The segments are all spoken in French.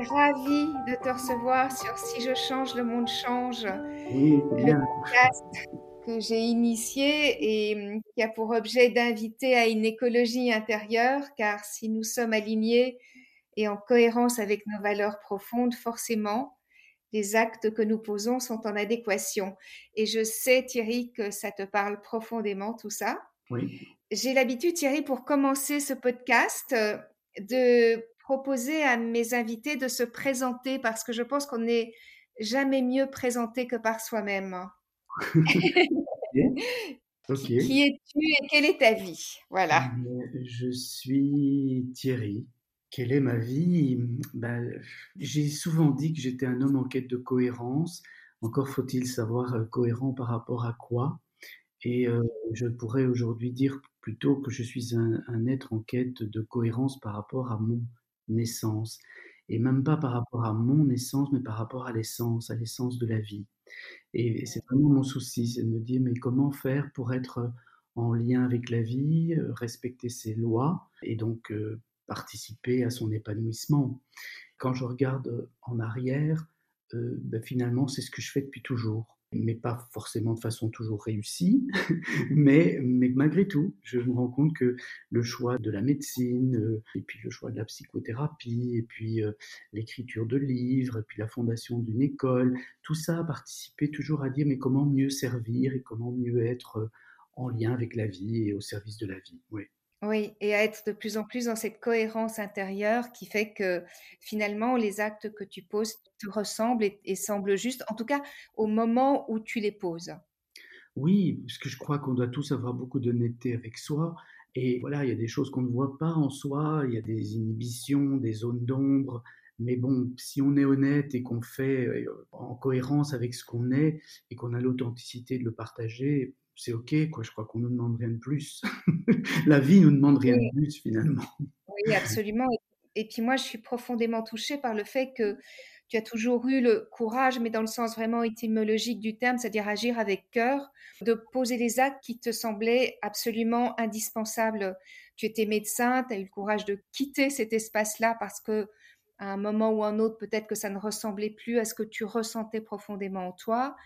Suis ravie de te recevoir sur Si je change, le monde change. Oui, bien. Le podcast que j'ai initié et hum, qui a pour objet d'inviter à une écologie intérieure, car si nous sommes alignés et en cohérence avec nos valeurs profondes, forcément, les actes que nous posons sont en adéquation. Et je sais, Thierry, que ça te parle profondément, tout ça. Oui. J'ai l'habitude, Thierry, pour commencer ce podcast, euh, de proposer à mes invités de se présenter parce que je pense qu'on n'est jamais mieux présenté que par soi-même. Qui es-tu et quelle est ta vie? Voilà. Euh, je suis Thierry. Quelle est ma vie? Ben, J'ai souvent dit que j'étais un homme en quête de cohérence. Encore faut-il savoir euh, cohérent par rapport à quoi. Et euh, je pourrais aujourd'hui dire plutôt que je suis un, être en quête de cohérence par rapport à mon naissance. Et même pas par rapport à mon naissance, mais par rapport à l'essence, à l'essence de la vie. Et c'est vraiment mon souci, c'est de me dire, mais comment faire pour être en lien avec la vie, euh, respecter ses lois et donc euh, participer à son épanouissement. Quand je regarde en arrière, ben finalement, c'est ce que je fais depuis toujours mais pas forcément de façon toujours réussie. mais, malgré tout, je me rends compte que le choix de la médecine, euh, et puis le choix de la psychothérapie, et puis euh, l'écriture de livres, et puis la fondation d'une école, tout ça a participé toujours à dire mais comment mieux servir et comment mieux être euh, en lien avec la vie et au service de la vie. Oui. Oui, et à être de plus en plus dans cette cohérence intérieure qui fait que finalement les actes que tu poses te ressemblent et, semblent justes, en tout cas au moment où tu les poses. Oui, parce que je crois qu'on doit tous avoir beaucoup d'honnêteté avec soi. Et voilà, il y a des choses qu'on ne voit pas en soi, il y a des inhibitions, des zones d'ombre. Mais bon, si on est honnête et qu'on fait euh, en cohérence avec ce qu'on est et qu'on a l'authenticité de le partager, c'est OK, quoi. Je crois qu'on nous demande rien de plus. la vie nous demande rien de plus, finalement. Oui, absolument. Et puis moi, je suis profondément touchée par le fait que tu as toujours eu le courage, mais dans le sens vraiment étymologique du terme, c'est-à-dire agir avec cœur, de poser les actes qui te semblaient absolument indispensables. Tu étais médecin, tu as eu le courage de quitter cet espace-là parce que à un moment ou un autre, peut-être que ça ne ressemblait plus à ce que tu ressentais profondément en toi.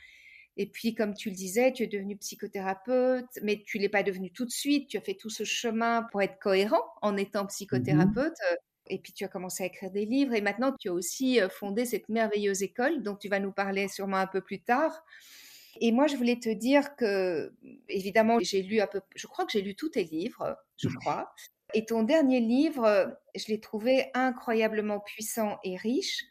Et puis, comme tu le disais, tu es devenu psychothérapeute, mais tu l'es pas devenu tout de suite. Tu as fait tout ce chemin pour être cohérent en étant mmh psychothérapeute. Et puis, tu as commencé à écrire des livres. Et maintenant, tu as aussi fondé cette merveilleuse école dont tu vas nous parler sûrement un peu plus tard. Et moi, je voulais te dire que, évidemment, j'ai lu un peu, je crois que j'ai lu tous tes livres, je mmh. crois. Et ton dernier livre, je l'ai trouvé incroyablement puissant et riche.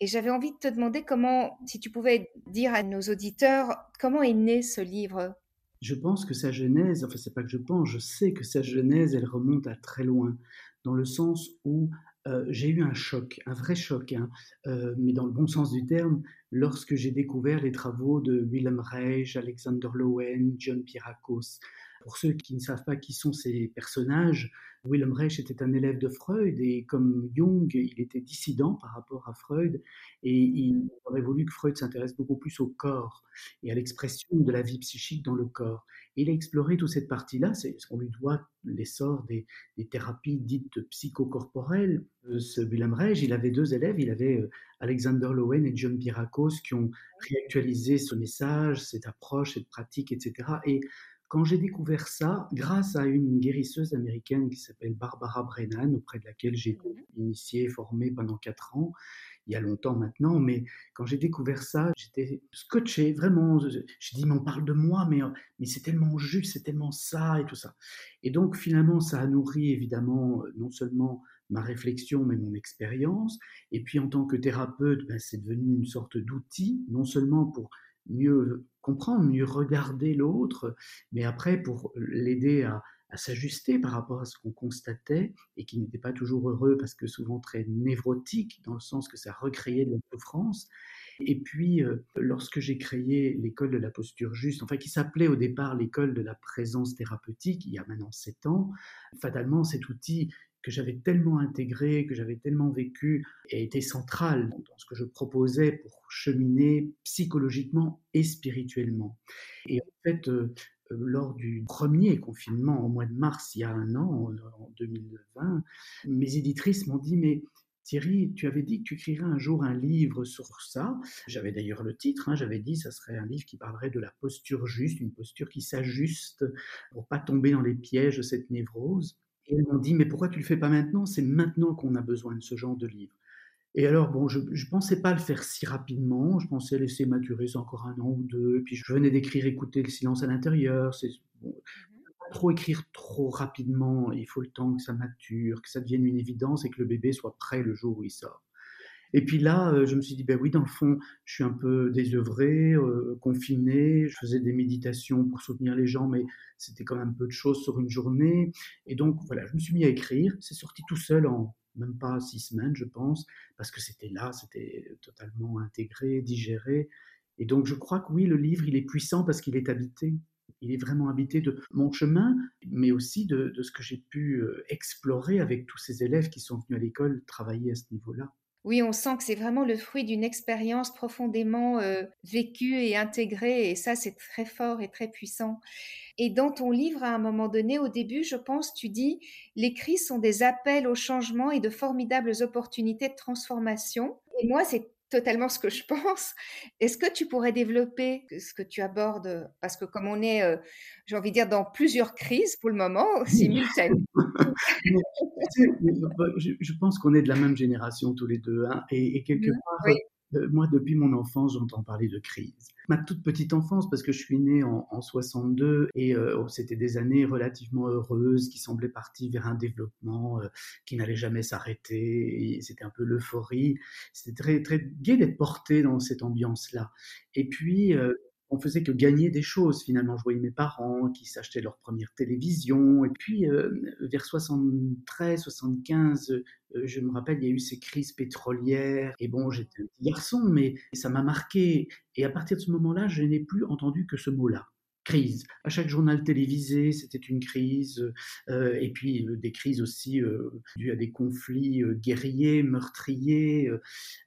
Et j'avais envie de te demander comment, si tu pouvais dire à nos auditeurs, comment est né ce livre? Je pense que sa genèse, enfin c'est pas que je pense, je sais que sa genèse, elle remonte à très loin, dans le sens où euh, j'ai eu un choc, un vrai choc, hein, euh, mais dans le bon sens du terme, lorsque j'ai découvert les travaux de Willem Reich, Alexander Lowen, John Pierakos. Pour ceux qui ne savent pas qui sont ces personnages, Willem Reich était un élève de Freud et comme Jung, il était dissident par rapport à Freud et il aurait voulu que Freud s'intéresse beaucoup plus au corps et à l'expression de la vie psychique dans le corps. Il a exploré toute cette partie-là, on lui doit l'essor des, thérapies dites psychocorporelles. Euh, ce Willem Reich, il avait deux élèves, il avait euh, Alexander Lowen et John Pierakos qui ont réactualisé ce message, cette approche, cette pratique, etc. Et quand j'ai découvert ça, grâce à une guérisseuse américaine qui s'appelle Barbara Brennan, auprès de laquelle j'ai été mmh initié, formé pendant quatre ans, il y a longtemps maintenant, mais quand j'ai découvert ça, j'étais scotché, vraiment. Je dis, mais on parle de moi, mais, mais c'est tellement juste, c'est tellement ça et tout ça. Et donc, finalement, ça a nourri évidemment non seulement ma réflexion, mais mon expérience. Et puis, en tant que thérapeute, ben, c'est devenu une sorte d'outil, non seulement pour mieux comprendre, mieux regarder l'autre, mais après pour l'aider à, s'ajuster par rapport à ce qu'on constatait et qui n'était pas toujours heureux parce que souvent très névrotique dans le sens que ça recréait de la souffrance. Et puis, euh, lorsque j'ai créé l'école de la posture juste, enfin qui s'appelait au départ l'école de la présence thérapeutique, il y a maintenant sept ans, fatalement cet outil que j'avais tellement intégré, que j'avais tellement vécu, a été central dans ce que je proposais pour cheminer psychologiquement et spirituellement. Et en fait, euh, lors du premier confinement au mois de mars, il y a un an, en 2020, mes éditrices m'ont dit, mais Thierry, tu avais dit que tu écrirais un jour un livre sur ça. J'avais d'ailleurs le titre, hein, j'avais dit que ça serait un livre qui parlerait de la posture juste, une posture qui s'ajuste pour pas tomber dans les pièges de cette névrose. Et elles m'ont dit, mais pourquoi tu le fais pas maintenant? C'est maintenant qu'on a besoin de ce genre de livre. Et alors, bon, je ne pensais pas le faire si rapidement, je pensais laisser maturer ça encore un an ou deux, puis je venais d'écrire Écouter le silence à l'intérieur, c'est bon, mmh pas trop écrire trop rapidement, il faut le temps que ça mature, que ça devienne une évidence et que le bébé soit prêt le jour où il sort. Et puis là, euh, je me suis dit, ben oui, dans le fond, je suis un peu désœuvré, euh, confiné, je faisais des méditations pour soutenir les gens, mais c'était quand même peu de choses sur une journée. Et donc, voilà, je me suis mis à écrire, c'est sorti tout seul en même pas six semaines, je pense, parce que c'était là, c'était totalement intégré, digéré. Et donc, je crois que oui, le livre, il est puissant parce qu'il est habité. Il est vraiment habité de mon chemin, mais aussi de, ce que j'ai pu euh, explorer avec tous ces élèves qui sont venus à l'école travailler à ce niveau-là. Oui, on sent que c'est vraiment le fruit d'une expérience profondément euh, vécue et intégrée, et ça, c'est très fort et très puissant. Et dans ton livre, à un moment donné, au début, je pense, tu dis, les crises sont des appels au changement et de formidables opportunités de transformation. Et moi, c'est totalement ce que je pense. Est-ce que tu pourrais développer ce que tu abordes? Parce que comme on est, euh, j'ai envie de dire, dans plusieurs crises pour le moment, simultanément. je, pense qu'on est de la même génération tous les deux. Hein, et, quelque part, euh, moi, depuis mon enfance, j'entends parler de crise. Ma toute petite enfance, parce que je suis né en, 62 et euh, oh, c'était des années relativement heureuses qui semblaient parties vers un développement euh, qui n'allait jamais s'arrêter. C'était un peu l'euphorie. C'était très, très gai d'être porté dans cette ambiance-là. Et puis, on faisait que gagner des choses finalement. Je voyais mes parents qui s'achetaient leur première télévision. Et puis, euh, vers 73, 75, euh, je me rappelle, il y a eu ces crises pétrolières. Et bon, j'étais un petit garçon, mais ça m'a marqué. Et à partir de ce moment-là, je n'ai plus entendu que ce mot-là crise. À chaque journal télévisé, c'était une crise, euh, et puis des crises aussi dues à des conflits guerriers, meurtriers,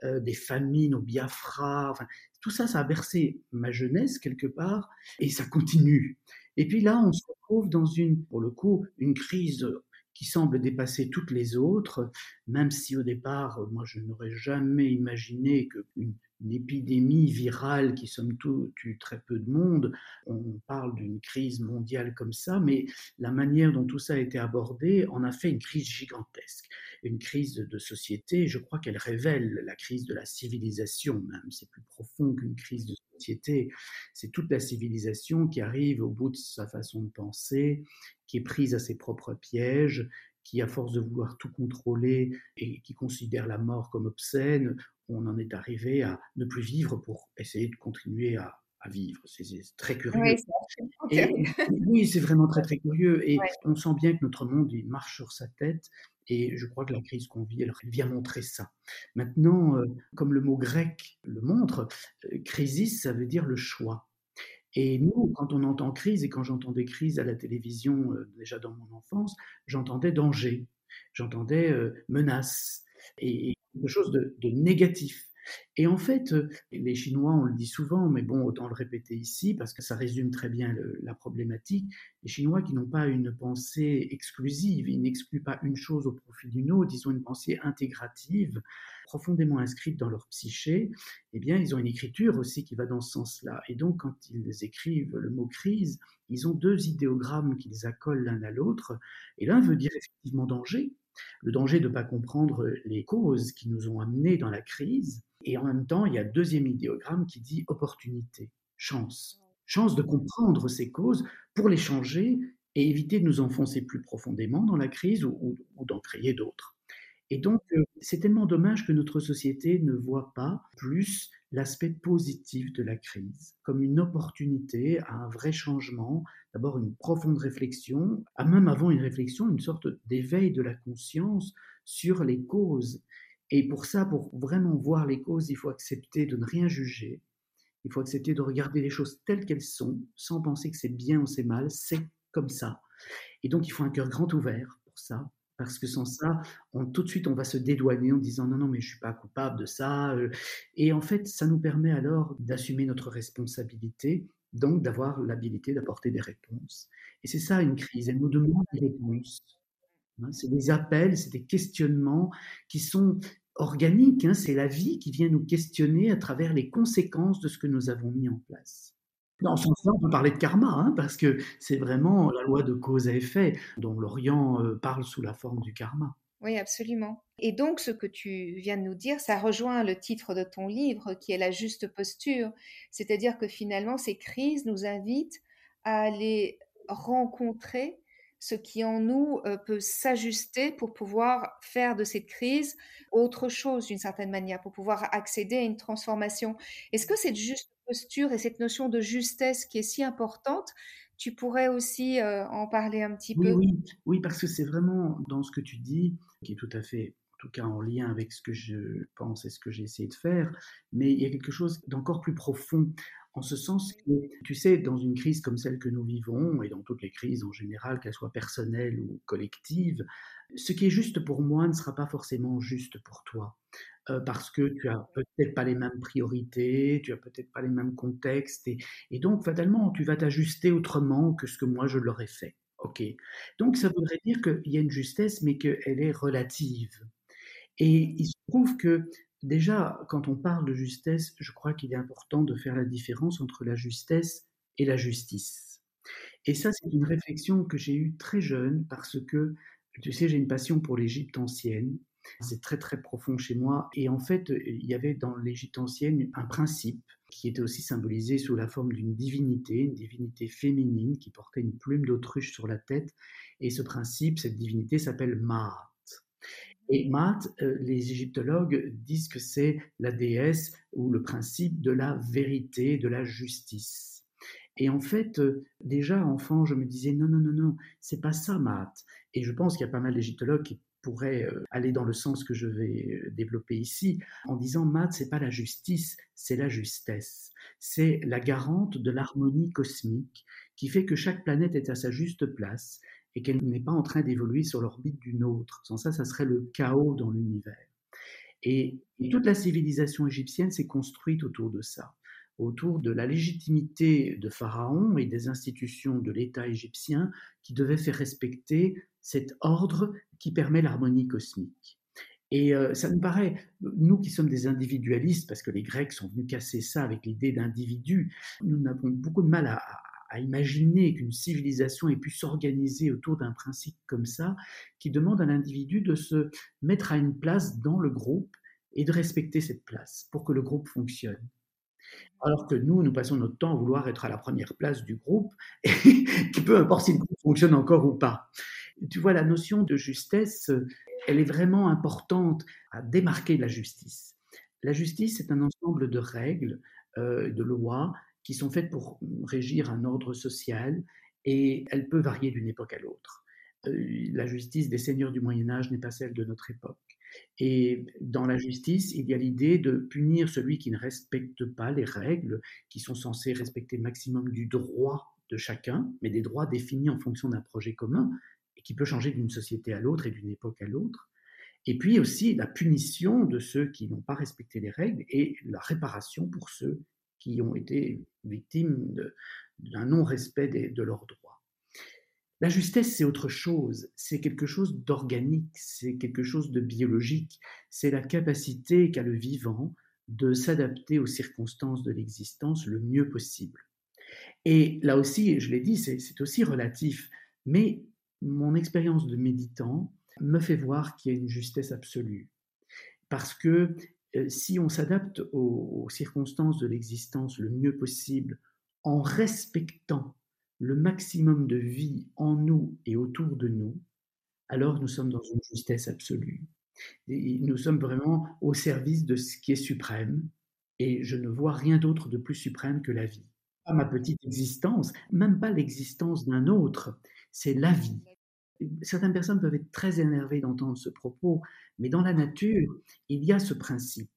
des famines au Biafra. Enfin, tout ça, ça a bercé ma jeunesse quelque part et ça continue. Et puis là, on se retrouve dans une, pour le coup, une crise qui semble dépasser toutes les autres, même si au départ, moi, je n'aurais jamais imaginé qu'une une épidémie virale qui, somme toute, tue très peu de monde, on parle d'une crise mondiale comme ça, mais la manière dont tout ça a été abordé en a fait une crise gigantesque, une crise de société. Je crois qu'elle révèle la crise de la civilisation même. C'est plus profond qu'une crise de société. C'est toute la civilisation qui arrive au bout de sa façon de penser, qui est prise à ses propres pièges, qui, à force de vouloir tout contrôler et qui considère la mort comme obscène, on en est arrivé à ne plus vivre pour essayer de continuer à, vivre. C'est très curieux. Oui, c'est vraiment très très curieux. Et on sent bien que notre monde il marche sur sa tête. Et je crois que la crise qu'on vit, elle vient montrer ça. Maintenant, euh, comme le mot grec le montre, euh, crisis, ça veut dire le choix. Et nous, quand on entend crise, et quand j'entendais crise à la télévision, euh, déjà dans mon enfance, j'entendais danger, j'entendais euh, menace, et, quelque chose de, négatif. Et en fait, euh, les Chinois, on le dit souvent, mais bon, autant le répéter ici, parce que ça résume très bien la problématique, les Chinois qui n'ont pas une pensée exclusive, ils n'excluent pas une chose au profit d'une autre, ils ont une pensée intégrative, profondément inscrite dans leur psyché, eh bien, ils ont une écriture aussi qui va dans ce sens-là. Et donc, quand ils écrivent le mot crise, ils ont deux idéogrammes qu'ils accolent l'un à l'autre, et l'un veut dire effectivement danger, Le danger de ne pas comprendre les causes qui nous ont amenés dans la crise. Et en même temps, il y a deuxième idéogramme qui dit opportunité, chance. Chance de comprendre ces causes pour les changer et éviter de nous enfoncer plus profondément dans la crise ou, d'en créer d'autres. Et donc, euh, c'est tellement dommage que notre société ne voit pas plus l'aspect positif de la crise comme une opportunité à un vrai changement, d'abord une profonde réflexion, à même avant une réflexion, une sorte d'éveil de la conscience sur les causes. Et pour ça, pour vraiment voir les causes, il faut accepter de ne rien juger, il faut accepter de regarder les choses telles qu'elles sont, sans penser que c'est bien ou c'est mal, c'est comme ça. Et donc, il faut un cœur grand ouvert pour ça, parce que sans ça, tout de suite, on va se dédouaner en disant non, non, mais je suis pas coupable de ça. Euh. Et en fait, ça nous permet alors d'assumer notre responsabilité, donc d'avoir l'habilité d'apporter des réponses. Et c'est ça une crise, elle nous demande des réponses. Hein. C'est des appels, c'est des questionnements qui sont organiques, hein. c'est la vie qui vient nous questionner à travers les conséquences de ce que nous avons mis en place. Dans ce sens-là, on peut parler de karma, hein, parce que c'est vraiment la loi de cause à effet dont l'Orient euh, parle sous la forme du karma. Oui, absolument. Et donc, ce que tu viens de nous dire, ça rejoint le titre de ton livre, qui est La juste posture. C'est-à-dire que finalement, ces crises nous invitent à aller rencontrer ce qui en nous euh, peut s'ajuster pour pouvoir faire de cette crise autre chose d'une certaine manière, pour pouvoir accéder à une transformation. Est-ce que cette juste posture et cette notion de justesse qui est si importante, tu pourrais aussi euh, en parler un petit peu? oui, oui, parce que c'est vraiment dans ce que tu dis, qui est tout à fait, en tout cas en lien avec ce que je pense et ce que j'ai essayé de faire, mais il y a quelque chose d'encore plus profond, en ce sens que, tu sais, dans une crise comme celle que nous vivons, et dans toutes les crises en général, qu'elles soient personnelles ou collectives, ce qui est juste pour moi ne sera pas forcément juste pour toi. Parce que tu as peut-être pas les mêmes priorités, tu as peut-être pas les mêmes contextes, et, donc fatalement tu vas t'ajuster autrement que ce que moi je l'aurais fait. Ok? Donc ça voudrait dire qu'il y a une justesse, mais qu'elle est relative. Et il se trouve que déjà, quand on parle de justesse, je crois qu'il est important de faire la différence entre la justesse et la justice. Et ça, c'est une réflexion que j'ai eue très jeune parce que, tu sais, j'ai une passion pour l'Égypte ancienne c'est très très profond chez moi. Et en fait, il y avait dans l'Égypte ancienne un principe qui était aussi symbolisé sous la forme d'une divinité, une divinité féminine qui portait une plume d'autruche sur la tête. Et ce principe, cette divinité s'appelle Maat. Et Maat, euh, les égyptologues disent que c'est la déesse ou le principe de la vérité, de la justice. Et en fait, euh, déjà enfant, je me disais non, non, non, non, c'est pas ça, Maat. Et je pense qu'il y a pas mal d'égyptologues qui pourrait euh, aller dans le sens que je vais euh, développer ici, en disant math, c'est pas la justice, c'est la justesse. C'est la garante de l'harmonie cosmique qui fait que chaque planète est à sa juste place et qu'elle n'est pas en train d'évoluer sur l'orbite d'une autre. Sans ça, ça serait le chaos dans l'univers. Et, toute la civilisation égyptienne s'est construite autour de ça, autour de la légitimité de Pharaon et des institutions de l'État égyptien qui devaient faire respecter cet ordre qui permet l'harmonie cosmique. Et euh, ça nous paraît, nous qui sommes des individualistes, parce que les Grecs sont venus casser ça avec l'idée d'individu, nous avons beaucoup de mal à, imaginer qu'une civilisation ait pu s'organiser autour d'un principe comme ça, qui demande à l'individu de se mettre à une place dans le groupe et de respecter cette place pour que le groupe fonctionne. Alors que nous, nous passons notre temps à vouloir être à la première place du groupe, et peu importe si le groupe fonctionne encore ou pas. Tu vois, la notion de justesse, elle est vraiment importante à démarquer la justice. La justice, c'est un ensemble de règles, euh, de lois qui sont faites pour régir un ordre social et elle peut varier d'une époque à l'autre. Euh, la justice des seigneurs du Moyen Âge n'est pas celle de notre époque. Et dans la justice, il y a l'idée de punir celui qui ne respecte pas les règles, qui sont censées respecter le maximum du droit de chacun, mais des droits définis en fonction d'un projet commun, qui peut changer d'une société à l'autre et d'une époque à l'autre. Et puis aussi la punition de ceux qui n'ont pas respecté les règles et la réparation pour ceux qui ont été victimes d'un non-respect de leurs droits. La justesse, c'est autre chose, c'est quelque chose d'organique, c'est quelque chose de biologique, c'est la capacité qu'a le vivant de s'adapter aux circonstances de l'existence le mieux possible. Et là aussi, je l'ai dit, c'est aussi relatif, mais mon expérience de méditant me fait voir qu'il y a une justesse absolue. Parce que euh, si on s'adapte aux, circonstances de l'existence le mieux possible, en respectant le maximum de vie en nous et autour de nous, alors nous sommes dans une justesse absolue. nous sommes vraiment au service de ce qui est suprême, et je ne vois rien d'autre de plus suprême que la vie. Pas ma petite existence, même pas l'existence d'un autre, c'est la vie. Certaines personnes peuvent être très énervées d'entendre ce propos, mais dans la nature, il y a ce principe.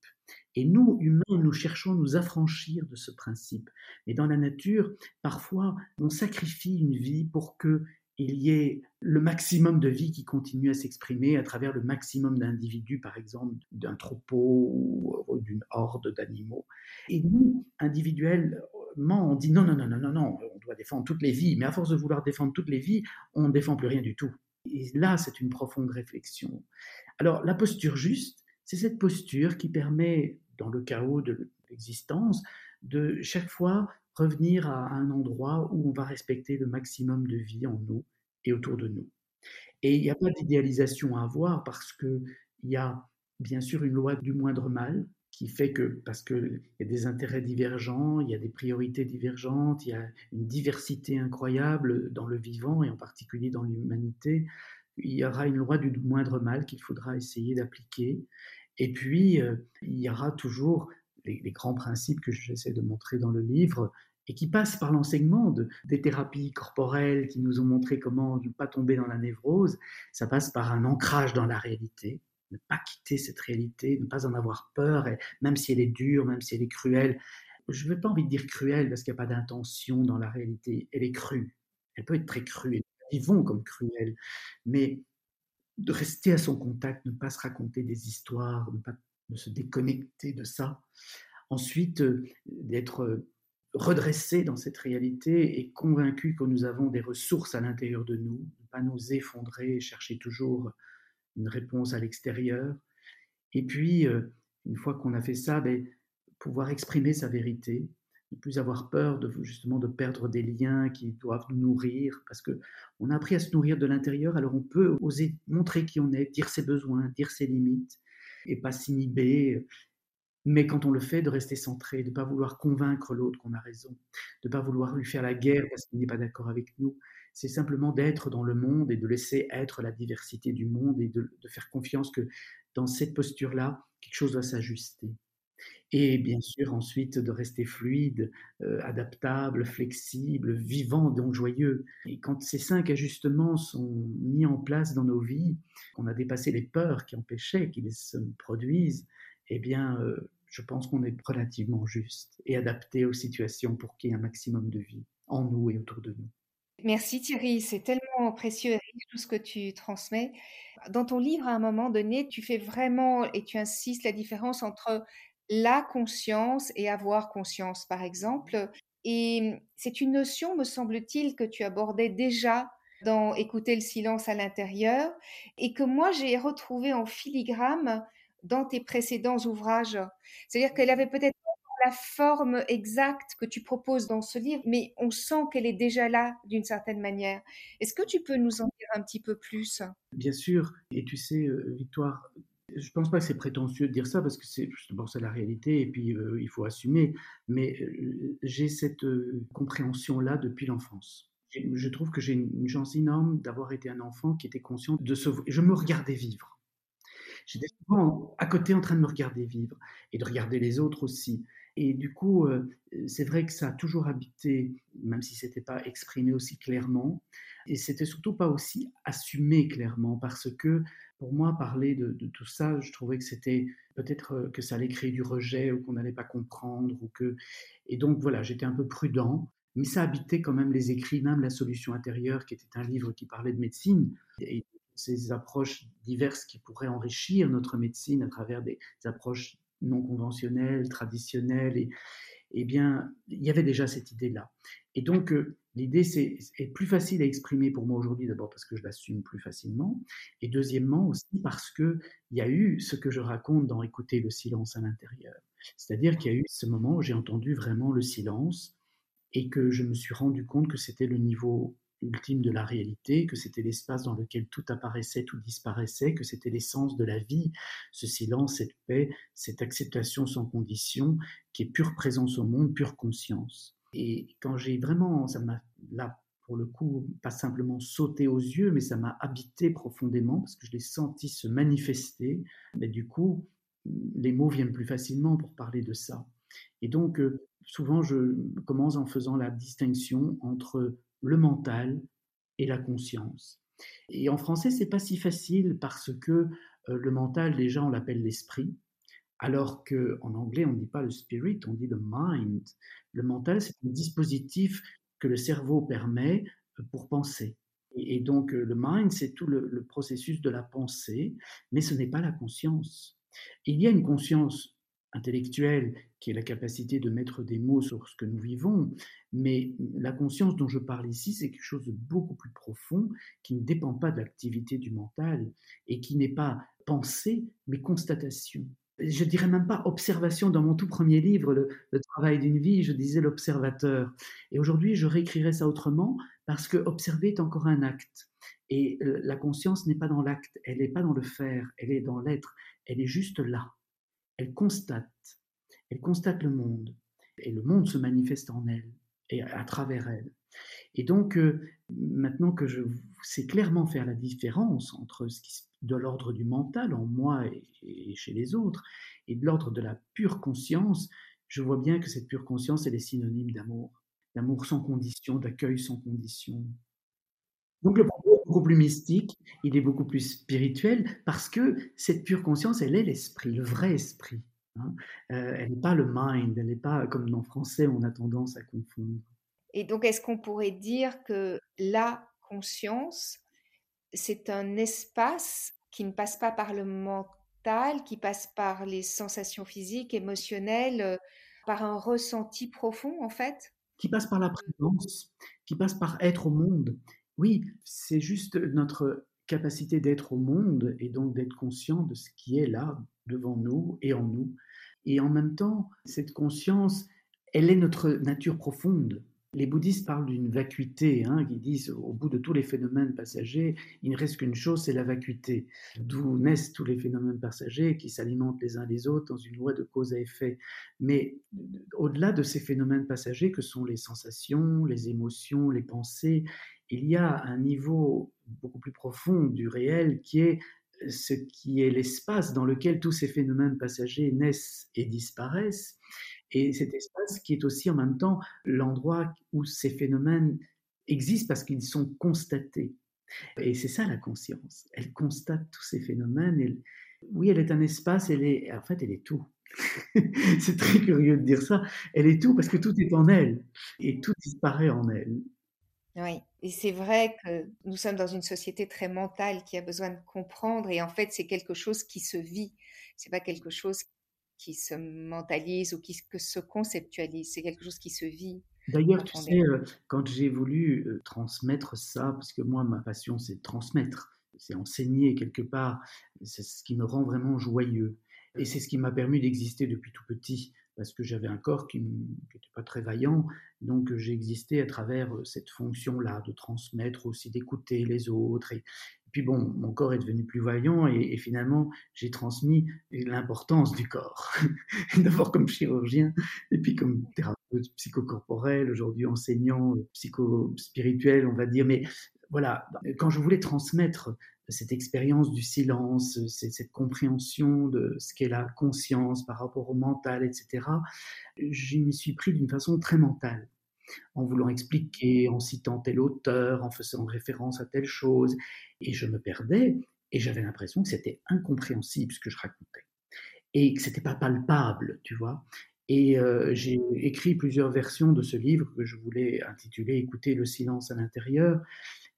Et nous, humains, nous cherchons à nous affranchir de ce principe. Mais dans la nature, parfois, on sacrifie une vie pour que il y ait le maximum de vie qui continue à s'exprimer à travers le maximum d'individus, par exemple d'un troupeau ou d'une horde d'animaux. Et nous, on dit non, non, non, non, non, non, on doit défendre toutes les vies, mais à force de vouloir défendre toutes les vies, on ne défend plus rien du tout. Et là, c'est une profonde réflexion. Alors, la posture juste, c'est cette posture qui permet, dans le chaos de l'existence, de chaque fois revenir à un endroit où on va respecter le maximum de vie en nous et autour de nous. Et il n'y a pas d'idéalisation à avoir parce qu'il y a bien sûr une loi du moindre mal qui fait que, parce qu'il y a des intérêts divergents, il y a des priorités divergentes, il y a une diversité incroyable dans le vivant et en particulier dans l'humanité, il y aura une loi du moindre mal qu'il faudra essayer d'appliquer. Et puis, euh, il y aura toujours les, grands principes que j'essaie de montrer dans le livre et qui passent par l'enseignement de, des thérapies corporelles qui nous ont montré comment ne pas tomber dans la névrose. Ça passe par un ancrage dans la réalité, ne pas quitter cette réalité, ne pas en avoir peur, et même si elle est dure, même si elle est cruelle. Je n'ai pas envie de dire cruelle parce qu'il n'y a pas d'intention dans la réalité. Elle est crue. Elle peut être très crue. Ils comme cruelle. Mais de rester à son contact, ne pas se raconter des histoires, ne pas se déconnecter de ça. Ensuite, euh, d'être euh, redressé dans cette réalité et convaincu que nous avons des ressources à l'intérieur de nous, ne pas nous effondrer et chercher toujours une réponse à l'extérieur. Et puis, euh, une fois qu'on a fait ça, ben, pouvoir exprimer sa vérité, ne plus avoir peur de justement de perdre des liens qui doivent nous nourrir, parce que on a appris à se nourrir de l'intérieur, alors on peut oser montrer qui on est, dire ses besoins, dire ses limites, et pas s'inhiber. Mais quand on le fait, de rester centré, de ne pas vouloir convaincre l'autre qu'on a raison, de ne pas vouloir lui faire la guerre parce qu'il n'est pas d'accord avec nous. C'est simplement d'être dans le monde et de laisser être la diversité du monde et de, faire confiance que dans cette posture-là, quelque chose doit s'ajuster. Et bien sûr, ensuite, de rester fluide, euh, adaptable, flexible, vivant, donc joyeux. Et quand ces cinq ajustements sont mis en place dans nos vies, qu'on a dépassé les peurs qui empêchaient qu'ils se produisent, eh bien, euh, je pense qu'on est relativement juste et adapté aux situations pour qu'il y ait un maximum de vie en nous et autour de nous. Merci Thierry, c'est tellement précieux tout ce que tu transmets. Dans ton livre, à un moment donné, tu fais vraiment et tu insistes la différence entre la conscience et avoir conscience, par exemple. Et c'est une notion, me semble-t-il, que tu abordais déjà dans Écouter le silence à l'intérieur et que moi j'ai retrouvé en filigrane dans tes précédents ouvrages. C'est-à-dire qu'elle avait peut-être la forme exacte que tu proposes dans ce livre, mais on sent qu'elle est déjà là d'une certaine manière. Est-ce que tu peux nous en dire un petit peu plus? Bien sûr. Et tu sais, euh, Victoire, je pense pas que c'est prétentieux de dire ça parce que c'est bon, c'est la réalité et puis euh, il faut assumer. Mais euh, j'ai cette euh, compréhension-là depuis l'enfance. Je trouve que j'ai une, chance énorme d'avoir été un enfant qui était conscient de ce. Je me regardais vivre. J'étais souvent à côté en train de me regarder vivre et de regarder les autres aussi. Et du coup, c'est vrai que ça a toujours habité, même si c'était pas exprimé aussi clairement, et c'était surtout pas aussi assumé clairement parce que pour moi, parler de, tout ça, je trouvais que c'était peut-être euh, que ça allait créer du rejet ou qu'on n'allait pas comprendre. Ou que... Et donc voilà, j'étais un peu prudent, mais ça habitait quand même les écrits, même La solution intérieure, qui était un livre qui parlait de médecine, et ces approches diverses qui pourraient enrichir notre médecine à travers des approches non conventionnelles, traditionnelles. Et, eh bien, il y avait déjà cette idée-là. Et donc, euh, l'idée, c'est est plus facile à exprimer pour moi aujourd'hui, d'abord parce que je l'assume plus facilement, et deuxièmement aussi parce qu'il y a eu ce que je raconte dans Écouter le silence à l'intérieur. C'est-à-dire qu'il y a eu ce moment où j'ai entendu vraiment le silence et que je me suis rendu compte que c'était le niveau ultime de la réalité, que c'était l'espace dans lequel tout apparaissait, tout disparaissait, que c'était l'essence de la vie, ce silence, cette paix, cette acceptation sans condition, qui est pure présence au monde, pure conscience. Et quand j'ai vraiment, ça m'a là pour le coup, pas simplement sauté aux yeux, mais ça m'a habité profondément parce que je l'ai senti se manifester. Mais du coup, les mots viennent plus facilement pour parler de ça. Et donc, euh, souvent, je commence en faisant la distinction entre le mental et la conscience. Et en français, c'est pas si facile parce que euh, le mental, déjà, on l'appelle l'esprit, alors qu'en anglais, on ne dit pas le spirit, on dit le mind. Le mental, c'est un dispositif que le cerveau permet euh, pour penser. Et, donc, le mind, c'est tout le processus de la pensée, mais ce n'est pas la conscience. Il y a une conscience intellectuelle qui est la capacité de mettre des mots sur ce que nous vivons, mais la conscience dont je parle ici, c'est quelque chose de beaucoup plus profond qui ne dépend pas de l'activité du mental et qui n'est pas pensée, mais constatation. Je dirais même pas observation. Dans mon tout premier livre, le, le travail d'une vie, je disais l'observateur. Et aujourd'hui, je réécrirais ça autrement parce que observer est encore un acte. Et euh, la conscience n'est pas dans l'acte, elle n'est pas dans le faire, elle est dans l'être, elle est juste là. Elle constate, elle constate le monde, et le monde se manifeste en elle et à travers elle. Et donc, euh, maintenant que je sais clairement faire la différence entre ce qui de l'ordre du mental en moi et, chez les autres, et de l'ordre de la pure conscience, je vois bien que cette pure conscience, elle est synonyme d'amour, d'amour sans condition, d'accueil sans condition. Donc le propos est beaucoup plus mystique, il est beaucoup plus spirituel, parce que cette pure conscience, elle est l'esprit, le vrai esprit. Hein. Euh, elle n'est pas le mind, elle n'est pas comme dans le français, on a tendance à confondre. Et donc, est-ce qu'on pourrait dire que la conscience, c'est un espace qui ne passe pas par le mental, qui passe par les sensations physiques, émotionnelles, euh, par un ressenti profond, en fait? Qui passe par la présence, qui passe par être au monde. Oui, c'est juste notre capacité d'être au monde et donc d'être conscient de ce qui est là, devant nous et en nous. Et en même temps, cette conscience, elle est notre nature profonde. Les bouddhistes parlent d'une vacuité, hein, qui disent au bout de tous les phénomènes passagers, il ne reste qu'une chose, c'est la vacuité. D'où naissent tous les phénomènes passagers qui s'alimentent les uns les autres dans une loi de cause à effet. Mais au-delà de ces phénomènes passagers que sont les sensations, les émotions, les pensées, il y a un niveau beaucoup plus profond du réel qui est ce qui est l'espace dans lequel tous ces phénomènes passagers naissent et disparaissent et cet espace qui est aussi en même temps l'endroit où ces phénomènes existent parce qu'ils sont constatés. Et c'est ça la conscience. Elle constate tous ces phénomènes. oui, elle est un espace, elle est, en fait, elle est tout. c'est très curieux de dire ça. Elle est tout parce que tout est en elle et tout disparaît en elle. Oui, et c'est vrai que nous sommes dans une société très mentale qui a besoin de comprendre et en fait, c'est quelque chose qui se vit. C'est pas quelque chose qui se mentalise ou qui se conceptualise. C'est quelque chose qui se vit. D'ailleurs, tu sais, euh, quand j'ai voulu euh, transmettre ça, parce que moi, ma passion, c'est de transmettre, c'est enseigner quelque part, c'est ce qui me rend vraiment joyeux. Et c'est ce qui m'a permis d'exister depuis tout petit, parce que j'avais un corps qui n'était pas très vaillant, donc existé à travers euh, cette fonction-là, de transmettre aussi, d'écouter les autres, et, puis bon, mon corps est devenu plus vaillant et, finalement, j'ai transmis l'importance du corps. D'abord comme chirurgien et puis comme thérapeute psychocorporel, aujourd'hui enseignant psycho-spirituel, on va dire. Mais voilà, quand je voulais transmettre cette expérience du silence, cette compréhension de ce qu'est la conscience par rapport au mental, etc., je m'y suis pris d'une façon très mentale en voulant expliquer, en citant tel auteur, en faisant référence à telle chose. Et je me perdais et j'avais l'impression que c'était incompréhensible ce que je racontais et que c'était pas palpable, tu vois. Et euh, j'ai écrit plusieurs versions de ce livre que je voulais intituler Écouter le silence à l'intérieur.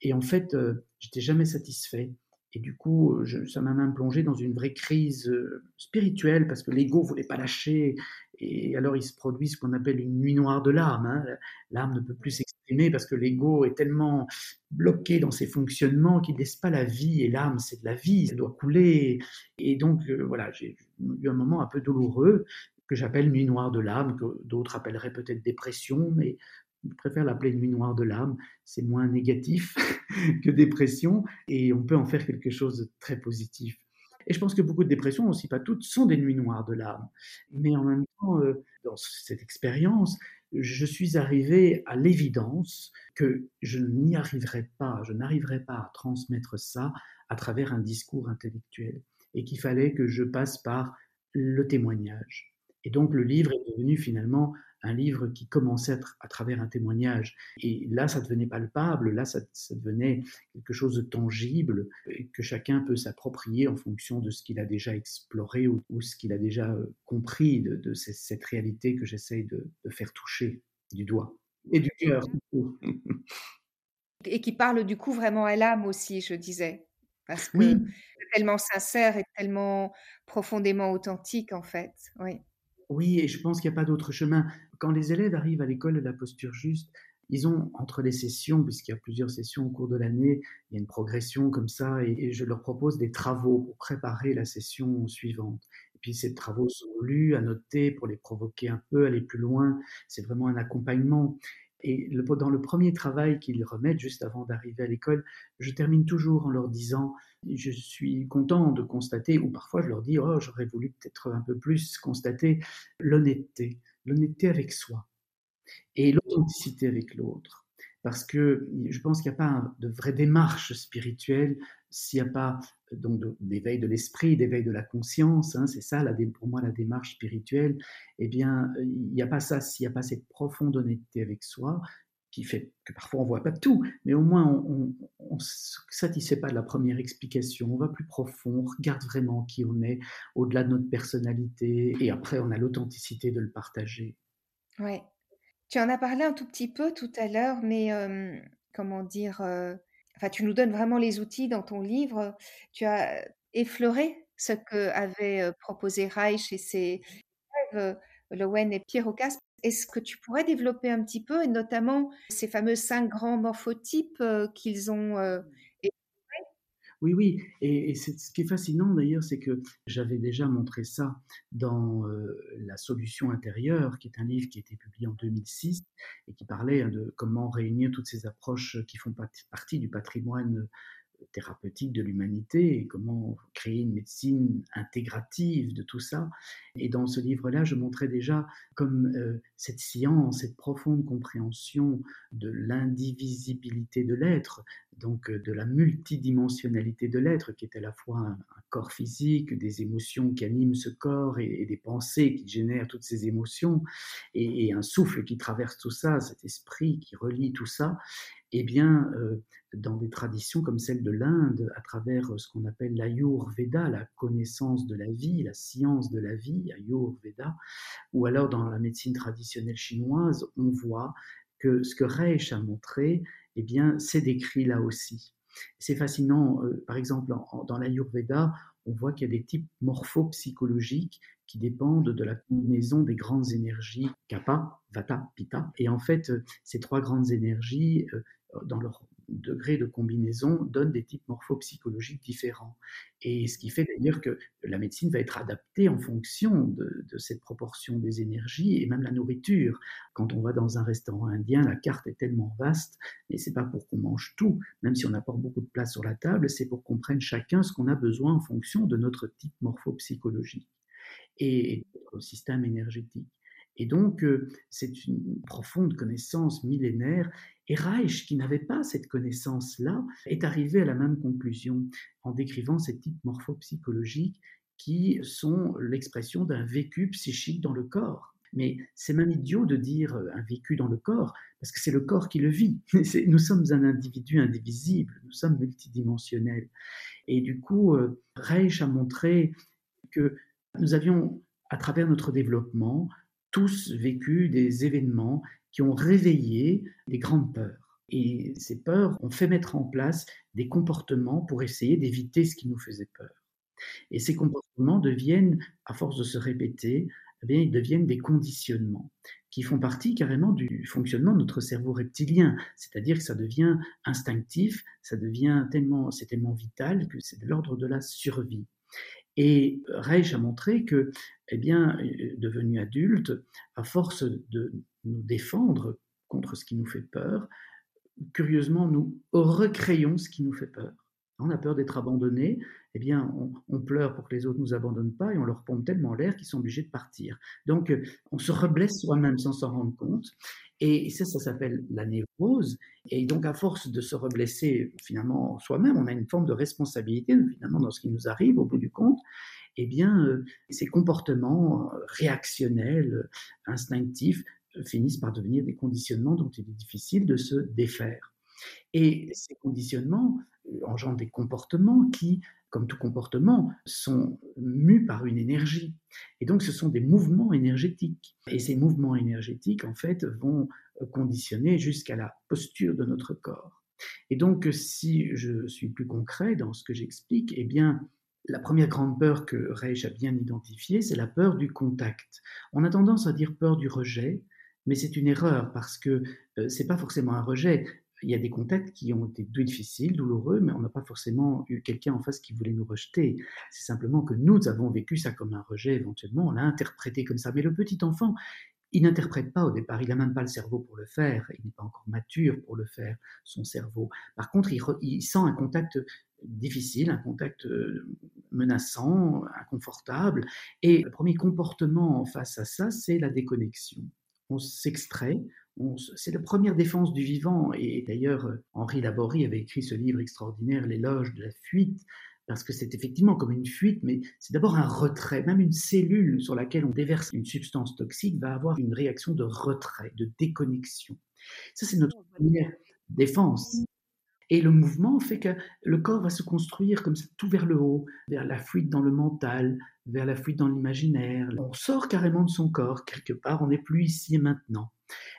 Et en fait, euh, j'étais jamais satisfait. Et du coup, ça m'a même plongé dans une vraie crise euh, spirituelle parce que l'ego voulait pas lâcher. Et alors, il se produit ce qu'on appelle une nuit noire de l'âme. Hein. L'âme ne peut plus s'exprimer parce que l'ego est tellement bloqué dans ses fonctionnements qu'il ne laisse pas la vie. Et l'âme, c'est de la vie, elle doit couler. Et donc, euh, voilà, j'ai eu un moment un peu douloureux que j'appelle nuit noire de l'âme, que d'autres appelleraient peut-être dépression, mais Je préfère l'appeler nuit noire de l'âme. C'est moins négatif que dépression et on peut en faire quelque chose de très positif. Et je pense que beaucoup de dépressions, aussi pas toutes, sont des nuits noires de l'âme. Mais en même temps, euh, dans cette expérience, je suis arrivé à l'évidence que je n'y arriverais pas, je n'arriverais pas à transmettre ça à travers un discours intellectuel et qu'il fallait que je passe par le témoignage. Et donc le livre est devenu finalement un livre qui commençait à, à, travers un témoignage. Et là, ça devenait palpable, là, ça, ça devenait quelque chose de tangible que chacun peut s'approprier en fonction de ce qu'il a déjà exploré ou, ou ce qu'il a déjà euh, compris de, de cette, cette, réalité que j'essaye de, de, faire toucher du doigt et du cœur. Et qui parle du coup vraiment à l'âme aussi, je disais. Parce que oui. c'est tellement sincère et tellement profondément authentique en fait. Oui. Oui, et je pense qu'il n'y a pas d'autre chemin. Quand les élèves arrivent à l'école de la posture juste, ils ont entre les sessions, puisqu'il y a plusieurs sessions au cours de l'année, il y a une progression comme ça, et, je leur propose des travaux pour préparer la session suivante. Et puis ces travaux sont lus, annotés pour les provoquer un peu, aller plus loin. C'est vraiment un accompagnement. Et dans le premier travail qu'ils remettent juste avant d'arriver à l'école, je termine toujours en leur disant je suis content de constater, ou parfois je leur dis oh j'aurais voulu peut-être un peu plus constater l'honnêteté, l'honnêteté avec soi et l'authenticité avec l'autre. Parce que je pense qu'il n'y a pas de vraie démarche spirituelle s'il n'y a pas donc d'éveil de l'esprit, d'éveil de la conscience, hein, c'est ça pour moi la démarche spirituelle, eh bien il n'y a pas ça s'il n'y a pas cette profonde honnêteté avec soi qui fait que parfois on voit pas tout, mais au moins on ne se satisfait pas de la première explication, on va plus profond, on regarde vraiment qui on est, au-delà de notre personnalité, et après on a l'authenticité de le partager. Ouais. Tu en as parlé un tout petit peu tout à l'heure, mais euh, comment dire, euh, enfin, tu nous donnes vraiment les outils dans ton livre. Tu as effleuré ce que avaient proposé Reich et ses élèves, Lowen et Pierre Ocas. Est-ce que tu pourrais développer un petit peu, et notamment ces fameux cinq grands morphotypes qu'ils ont oui, oui, et, ce qui est fascinant d'ailleurs, c'est que j'avais déjà montré ça dans euh, La solution intérieure, qui est un livre qui a été publié en 2006 et qui parlait de comment réunir toutes ces approches qui font partie du patrimoine thérapeutique de l'humanité et comment créer une médecine intégrative de tout ça. Et dans ce livre-là, je montrais déjà comme euh, cette science, cette profonde compréhension de l'indivisibilité de l'être, donc euh, de la multidimensionnalité de l'être, qui est à la fois un, corps physique, des émotions qui animent ce corps et, des pensées qui génèrent toutes ces émotions, et un souffle qui traverse tout ça, cet esprit qui relie tout ça, eh bien, euh, dans des traditions comme celle de l'Inde, à travers ce qu'on appelle l'Ayurveda, la connaissance de la vie, la science de la vie, Ayurveda, ou alors dans la médecine traditionnelle chinoise, on voit que ce que Reich a montré, eh bien, c'est décrit là aussi. C'est fascinant, euh, par exemple, en, dans l'Ayurveda, on voit qu'il y a des types morphopsychologiques qui dépendent de la combinaison des grandes énergies kappa, vata, pitta. Et en fait, ces trois grandes énergies euh, dans leur degré de combinaison, donnent des types morphopsychologiques différents. Et ce qui fait d'ailleurs que la médecine va être adaptée en fonction de, cette proportion des énergies et même la nourriture. Quand on va dans un restaurant indien, la carte est tellement vaste, mais c'est pas pour qu'on mange tout, même si on apporte beaucoup de place sur la table, c'est pour qu'on prenne chacun ce qu'on a besoin en fonction de notre type morphopsychologique et notre système énergétique. Et donc, euh, c'est une profonde connaissance millénaire. Et Reich, qui n'avait pas cette connaissance-là, est arrivé à la même conclusion en décrivant ces types morphopsychologiques qui sont l'expression d'un vécu psychique dans le corps. Mais c'est même idiot de dire euh, un vécu dans le corps, parce que c'est le corps qui le vit. Nous sommes un individu indivisible, nous sommes multidimensionnels. Et du coup, euh, Reich a montré que nous avions, à travers notre développement, tous vécu des événements qui ont réveillé des grandes peurs. Et ces peurs ont fait mettre en place des comportements pour essayer d'éviter ce qui nous faisait peur. Et ces comportements deviennent, à force de se répéter, eh deviennent des conditionnements qui font partie carrément du fonctionnement de notre cerveau reptilien, c'est-à-dire que ça devient instinctif, ça devient tellement, c'est tellement vital que c'est de l'ordre de la survie. Et Reich a montré que, eh bien, devenu adulte, à force de nous défendre contre ce qui nous fait peur, curieusement, nous recréons ce qui nous fait peur. On a peur d'être abandonné, eh bien, on, pleure pour que les autres ne nous abandonnent pas et on leur pompe tellement l'air qu'ils sont obligés de partir. Donc, euh, on se reblesse soi-même sans s'en rendre compte. Et ça, ça s'appelle la névrose. Et donc, à force de se reblesser finalement soi-même, on a une forme de responsabilité dans ce qui nous arrive au bout du compte. Eh bien, euh, ces comportements euh, réactionnels, instinctifs, finissent par devenir des conditionnements dont il est difficile de se défaire. Et ces conditionnements engendrent des comportements qui, comme tout comportement, sont mus par une énergie. Et donc, ce sont des mouvements énergétiques. Et ces mouvements énergétiques, en fait, vont conditionner jusqu'à la posture de notre corps. Et donc, si je suis plus concret dans ce que j'explique, eh bien, la première grande peur que Reich a bien identifiée, c'est la peur du contact. On a tendance à dire peur du rejet, mais c'est une erreur parce que euh, c'est pas forcément un rejet. Il y a des contacts qui ont été difficiles, douloureux, mais on n'a pas forcément eu quelqu'un en face qui voulait nous rejeter. C'est simplement que nous avons vécu ça comme un rejet éventuellement, on l'a interprété comme ça. Mais le petit enfant, il n'interprète pas au départ, il n'a même pas le cerveau pour le faire, il n'est pas encore mature pour le faire, son cerveau. Par contre, il, il sent un contact difficile, un contact euh, menaçant, inconfortable. Et le premier comportement face à ça, c'est la déconnexion on s'extrait. C'est la première défense du vivant. Et d'ailleurs, Henri Laborie avait écrit ce livre extraordinaire, L'éloge de la fuite, parce que c'est effectivement comme une fuite, mais c'est d'abord un retrait. Même une cellule sur laquelle on déverse une substance toxique va avoir une réaction de retrait, de déconnexion. Ça, c'est notre première défense. Et le mouvement fait que le corps va se construire comme ça, tout vers le haut, vers la fuite dans le mental, vers la fuite dans l'imaginaire. On sort carrément de son corps, quelque part, on n'est plus ici et maintenant.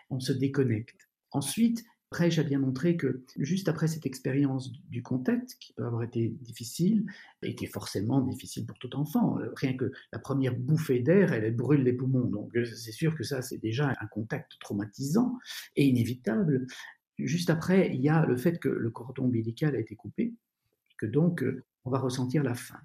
On se déconnecte. Ensuite, après, j'ai bien montré que juste après cette expérience du contact, qui peut avoir été difficile, et qui est forcément difficile pour tout enfant, euh, rien que la première bouffée d'air, elle brûle les poumons. Donc euh, c'est sûr que ça, c'est déjà un contact traumatisant et inévitable. Juste après, il y a le fait que le cordon ombilical a été coupé, que donc euh, on va ressentir la faim.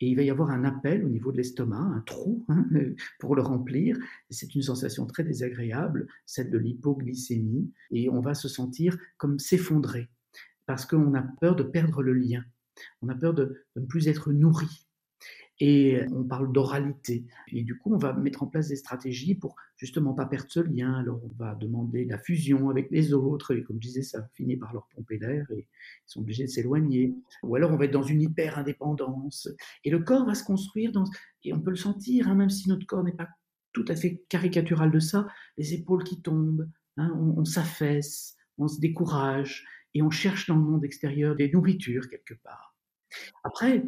Et il va y avoir un appel au niveau de l'estomac, un trou hein, pour le remplir. C'est une sensation très désagréable, celle de l'hypoglycémie, et on va se sentir comme s'effondrer, parce qu'on a peur de perdre le lien, on a peur de ne plus être nourri et on parle d'oralité. Et du coup, on va mettre en place des stratégies pour justement pas perdre ce lien. Alors, on va demander la fusion avec les autres, et comme je disais, ça finit par leur pomper l'air et ils sont obligés de s'éloigner. Ou alors, on va être dans une hyper indépendance. Et le corps va se construire dans, et on peut le sentir, hein, même si notre corps n'est pas tout à fait caricatural de ça, les épaules qui tombent, hein, on, on s'affaisse, on se décourage, et on cherche dans le monde extérieur des nourritures quelque part. Après,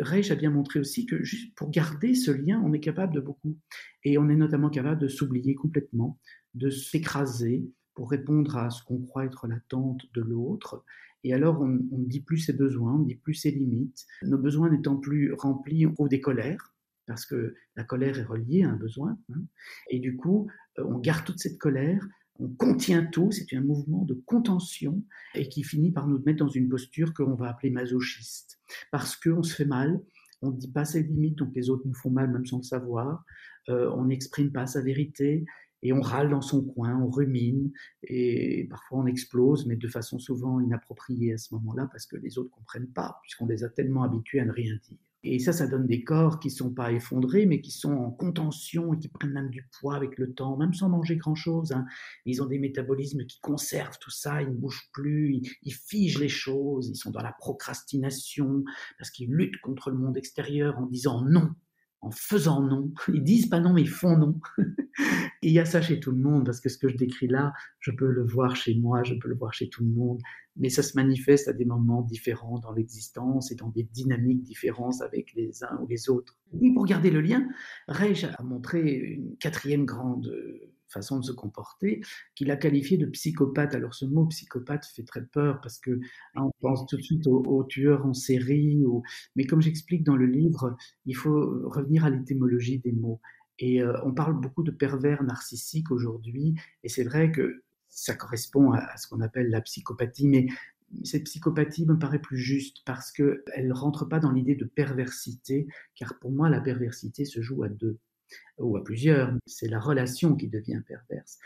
Reich a bien montré aussi que juste pour garder ce lien, on est capable de beaucoup. Et on est notamment capable de s'oublier complètement, de s'écraser pour répondre à ce qu'on croit être l'attente de l'autre. Et alors, on ne dit plus ses besoins, on ne dit plus ses limites. Nos besoins n'étant plus remplis, on trouve des colères, parce que la colère est reliée à un besoin. Hein. Et du coup, euh, on garde toute cette colère, contient tout, c'est un mouvement de contention et qui finit par nous mettre dans une posture qu'on va appeler masochiste. Parce qu'on se fait mal, on ne dit pas ses limites, donc les autres nous font mal même sans le savoir, euh, on n'exprime pas sa vérité et on râle dans son coin, on rumine et parfois on explose, mais de façon souvent inappropriée à ce moment-là parce que les autres ne comprennent pas, puisqu'on les a tellement habitués à ne rien dire. Et ça, ça donne des corps qui ne sont pas effondrés, mais qui sont en contention et qui prennent même du poids avec le temps, même sans manger grand-chose. Hein. Ils ont des métabolismes qui conservent tout ça, ils ne bougent plus, ils, ils, figent les choses, ils sont dans la procrastination, parce qu'ils luttent contre le monde extérieur en disant non, en faisant non. Ils disent pas non, mais ils font non. Et il y a ça chez tout le monde, parce que ce que je décris là, je peux le voir chez moi, je peux le voir chez tout le monde, mais ça se manifeste à des moments différents dans l'existence et dans des dynamiques différentes avec les uns ou les autres. Et pour garder le lien, Reich a montré une quatrième grande façon de se comporter, qu'il a qualifié de psychopathe. Alors ce mot psychopathe fait très peur parce que hein, on pense tout de suite aux, tueurs en série, mais comme j'explique dans le livre, il faut revenir à l'étymologie des mots. Et euh, on parle beaucoup de pervers narcissiques aujourd'hui, et c'est vrai que ça correspond à, ce qu'on appelle la psychopathie, mais cette psychopathie me paraît plus juste parce qu'elle ne rentre pas dans l'idée de perversité, car pour moi la perversité se joue à deux ou à plusieurs, c'est la relation qui devient perverse.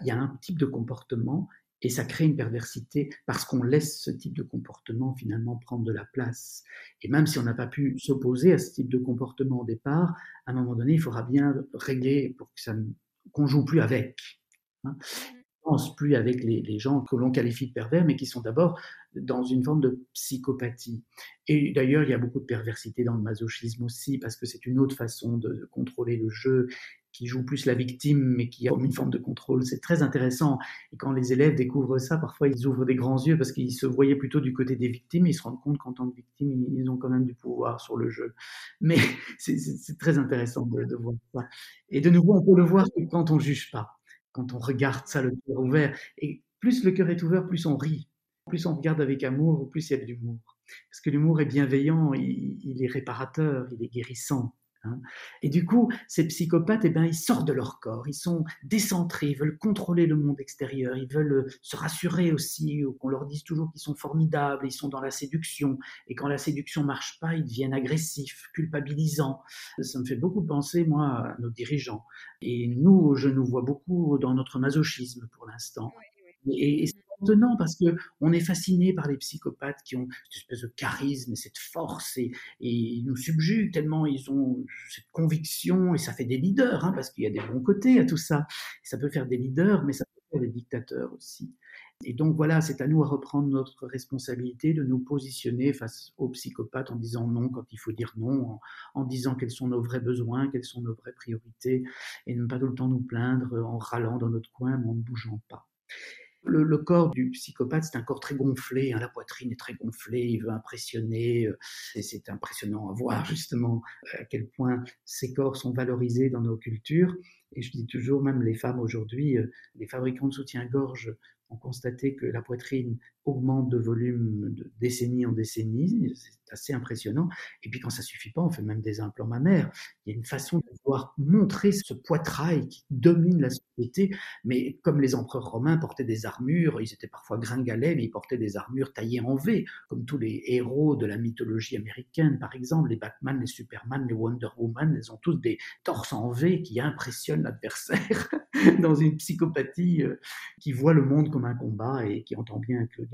il y a un type de comportement et ça crée une perversité parce qu'on laisse ce type de comportement finalement prendre de la place. Et même si on n'a pas pu s'opposer à ce type de comportement au départ, à un moment donné, il faudra bien régler pour que ça qu'on joue plus avec. Plus avec les, gens que l'on qualifie de pervers, mais qui sont d'abord dans une forme de psychopathie. Et d'ailleurs, il y a beaucoup de perversité dans le masochisme aussi, parce que c'est une autre façon de contrôler le jeu qui joue plus la victime, mais qui a une forme de contrôle. C'est très intéressant. Et quand les élèves découvrent ça, parfois ils ouvrent des grands yeux parce qu'ils se voyaient plutôt du côté des victimes et ils se rendent compte qu'en tant que victime, ils ont quand même du pouvoir sur le jeu. Mais c'est très intéressant de, voir ça. Et de nouveau, on peut le voir quand on juge pas, quand on regarde ça le cœur ouvert. Et plus le cœur est ouvert, plus on rit. Plus on regarde avec amour, plus il y a de l'humour. Parce que l'humour est bienveillant, il est réparateur, il est guérissant. Hein. Et du coup, ces psychopathes, eh ben, ils sortent de leur corps, ils sont décentrés, ils veulent contrôler le monde extérieur, ils veulent euh, se rassurer aussi, qu'on leur dise toujours qu'ils sont formidables, ils sont dans la séduction, et quand la séduction marche pas, ils deviennent agressifs, culpabilisants. Ça me fait beaucoup penser, moi, à nos dirigeants. Et nous, je nous vois beaucoup dans notre masochisme pour l'instant. Et, étonnant parce que on est fasciné par les psychopathes qui ont cette espèce de charisme et cette force et, ils nous subjuguent tellement ils ont cette conviction et ça fait des leaders hein, parce qu'il y a des bons côtés à tout ça. Ça peut faire des leaders, mais ça peut faire des dictateurs aussi. Et donc voilà, c'est à nous à reprendre notre responsabilité de nous positionner face aux psychopathes en disant non quand il faut dire non, en, disant quels sont nos vrais besoins, quelles sont nos vraies priorités, et ne pas tout le temps nous plaindre en râlant dans notre coin, mais en ne bougeant pas. Le, corps du psychopathe, c'est un corps très gonflé, hein, la poitrine est très gonflée, il veut impressionner, euh, et c'est impressionnant à voir justement à quel point ces corps sont valorisés dans nos cultures. Et je dis toujours, même les femmes aujourd'hui, euh, les fabricants de soutien-gorge ont constaté que la poitrine augmente de volume de décennie en décennie, c'est assez impressionnant. Et puis quand ça suffit pas, on fait même des implants mammaires. Il y a une façon de pouvoir montrer ce poitrail qui domine la société, mais comme les empereurs romains portaient des armures, ils étaient parfois gringalets, mais ils portaient des armures taillées en V, comme tous les héros de la mythologie américaine, par exemple, les Batman, les Superman, les Wonder Woman, ils ont tous des torses en V qui impressionnent l'adversaire dans une psychopathie euh, qui voit le monde comme un combat et qui entend bien que le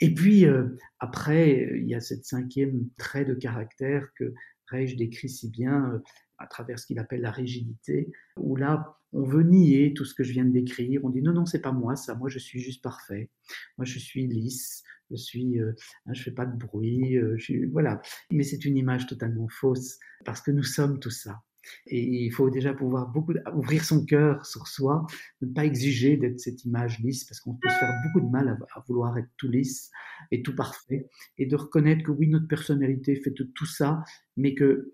et puis, euh, après, il y a cette cinquième trait de caractère que Reich décrit si bien euh, à travers ce qu'il appelle la rigidité, où là, on veut nier tout ce que je viens de décrire. On dit non, non, c'est pas moi, ça. Moi, je suis juste parfait. Moi, je suis lisse. Je suis, euh, hein, je fais pas de bruit. je voilà. Mais c'est une image totalement fausse parce que nous sommes tout ça. Et il faut déjà pouvoir beaucoup ouvrir son cœur sur soi, ne pas exiger d'être cette image lisse, parce qu'on peut se faire beaucoup de mal à, vouloir être tout lisse et tout parfait, et de reconnaître que oui, notre personnalité fait de tout ça, mais que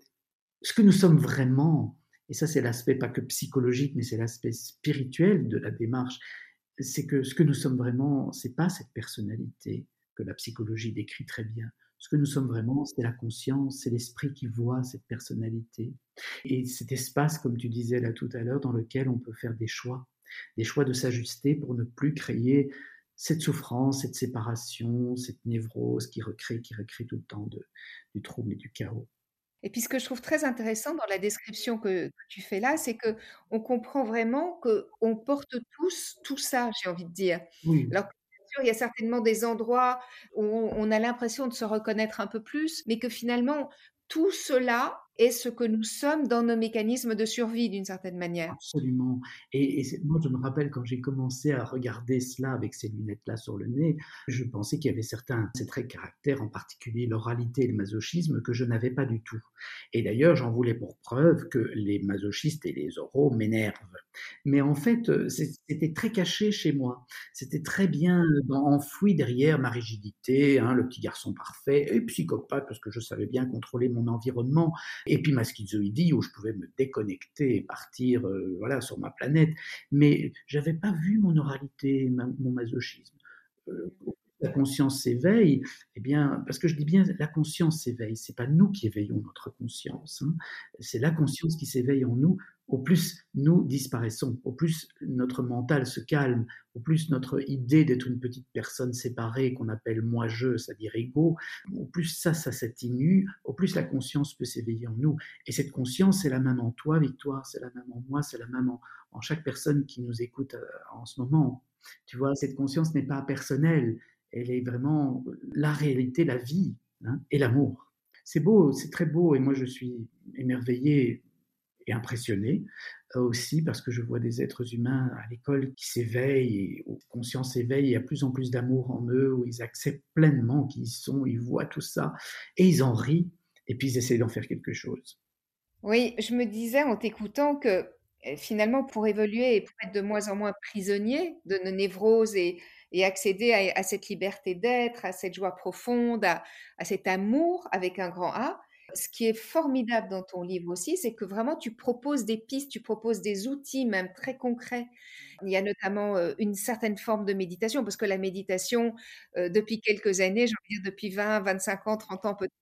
ce que nous sommes vraiment, et ça c'est l'aspect pas que psychologique, mais c'est l'aspect spirituel de la démarche, c'est que ce que nous sommes vraiment, c'est pas cette personnalité que la psychologie décrit très bien. Ce que nous sommes vraiment, c'est la conscience, c'est l'esprit qui voit cette personnalité. Et cet espace, comme tu disais là tout à l'heure, dans lequel on peut faire des choix, des choix de s'ajuster pour ne plus créer cette souffrance, cette séparation, cette névrose qui recrée, qui recrée tout le temps de, du trouble et du chaos. Et puis ce que je trouve très intéressant dans la description que, tu fais là, c'est que on comprend vraiment qu'on porte tous tout ça, j'ai envie de dire. Oui il y a certainement des endroits où on a l'impression de se reconnaître un peu plus, mais que finalement, tout cela est ce que nous sommes dans nos mécanismes de survie d'une certaine manière. Absolument. Et, moi, je me rappelle quand j'ai commencé à regarder cela avec ces lunettes-là sur le nez, je pensais qu'il y avait certains ces traits de caractère, en particulier l'oralité et le masochisme, que je n'avais pas du tout. Et d'ailleurs, j'en voulais pour preuve que les masochistes et les oraux m'énervent. Mais en fait, euh, c'était très caché chez moi. C'était très bien enfoui derrière ma rigidité, hein, le petit garçon parfait, et psychopathe, parce que je savais bien contrôler mon environnement et puis ma schizoïdie où je pouvais me déconnecter et partir euh, voilà sur ma planète. Mais j'avais pas vu mon oralité, mon masochisme. Euh, la conscience s'éveille, eh bien, parce que je dis bien la conscience s'éveille, c'est pas nous qui éveillons notre conscience, hein. c'est la conscience qui s'éveille en nous au plus nous disparaissons, au plus notre mental se calme, au plus notre idée d'être une petite personne séparée qu'on appelle moi-je, c'est-à-dire ego, au plus ça, ça s'atténue, au plus la conscience peut s'éveiller en nous. Et cette conscience, c'est la même en toi, Victoire, c'est la même en moi, c'est la même en, chaque personne qui nous écoute euh, en ce moment. Tu vois, cette conscience n'est pas personnelle, elle est vraiment la réalité, la vie hein, et l'amour. C'est beau, c'est très beau, et moi je suis émerveillé et impressionné euh, aussi parce que je vois des êtres humains à l'école qui s'éveillent, où conscience s'éveille, il y a plus en plus d'amour en eux, où ils acceptent pleinement qui ils sont, ils voient tout ça, et ils en rient, et puis ils essaient d'en faire quelque chose. Oui, je me disais en t'écoutant que euh, finalement, pour évoluer et pour être de moins en moins prisonnier de nos névroses et, accéder à, cette liberté d'être, à cette joie profonde, à cet amour avec un grand A, ce qui est formidable dans ton livre aussi, c'est que vraiment tu proposes des pistes, tu proposes des outils même très concrets. Il y a notamment euh, une certaine forme de méditation, parce que la méditation, euh, depuis quelques années, j'ai envie de dire depuis 20, 25 ans, 30 ans peut-être,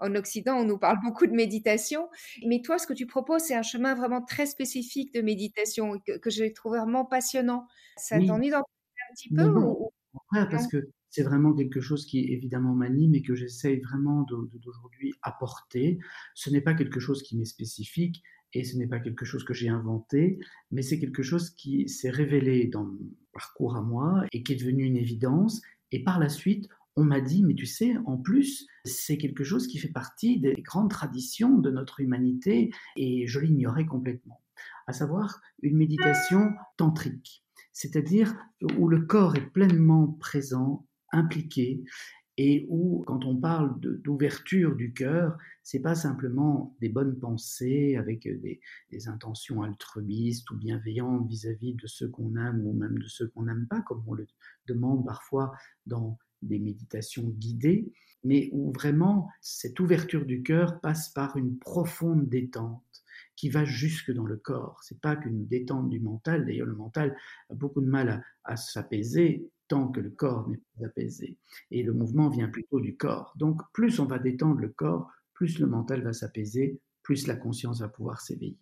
en Occident, on nous parle beaucoup de méditation. Mais toi, ce que tu proposes, c'est un chemin vraiment très spécifique de méditation que, que j'ai trouvé vraiment passionnant. Ça Oui, t'ennuie d'en parler un petit peu non, non, ou, contraire, parce non? que c'est vraiment quelque chose qui évidemment m'anime et que j'essaye vraiment d'aujourd'hui apporter. Ce n'est pas quelque chose qui m'est spécifique et ce n'est pas quelque chose que j'ai inventé, mais c'est quelque chose qui s'est révélé dans mon parcours à moi et qui est devenu une évidence. Et par la suite, on m'a dit, mais tu sais, en plus, c'est quelque chose qui fait partie des grandes traditions de notre humanité et je l'ignorais complètement. À savoir une méditation tantrique c'est-à-dire où le corps est pleinement présent, impliqué, et où, quand on parle d'ouverture du cœur, c'est pas simplement des bonnes pensées avec des, intentions altruistes ou bienveillantes vis-à-vis -vis de ceux qu'on aime ou même de ceux qu'on n'aime pas, comme on le demande parfois dans des méditations guidées, mais où vraiment cette ouverture du cœur passe par une profonde détente qui va jusque dans le corps. C'est pas qu'une détente du mental. D'ailleurs, le mental a beaucoup de mal à s'apaiser que le corps n'est pas apaisé. Et le mouvement vient plutôt du corps. Donc, plus on va détendre le corps, plus le mental va s'apaiser, plus la conscience va pouvoir s'éveiller.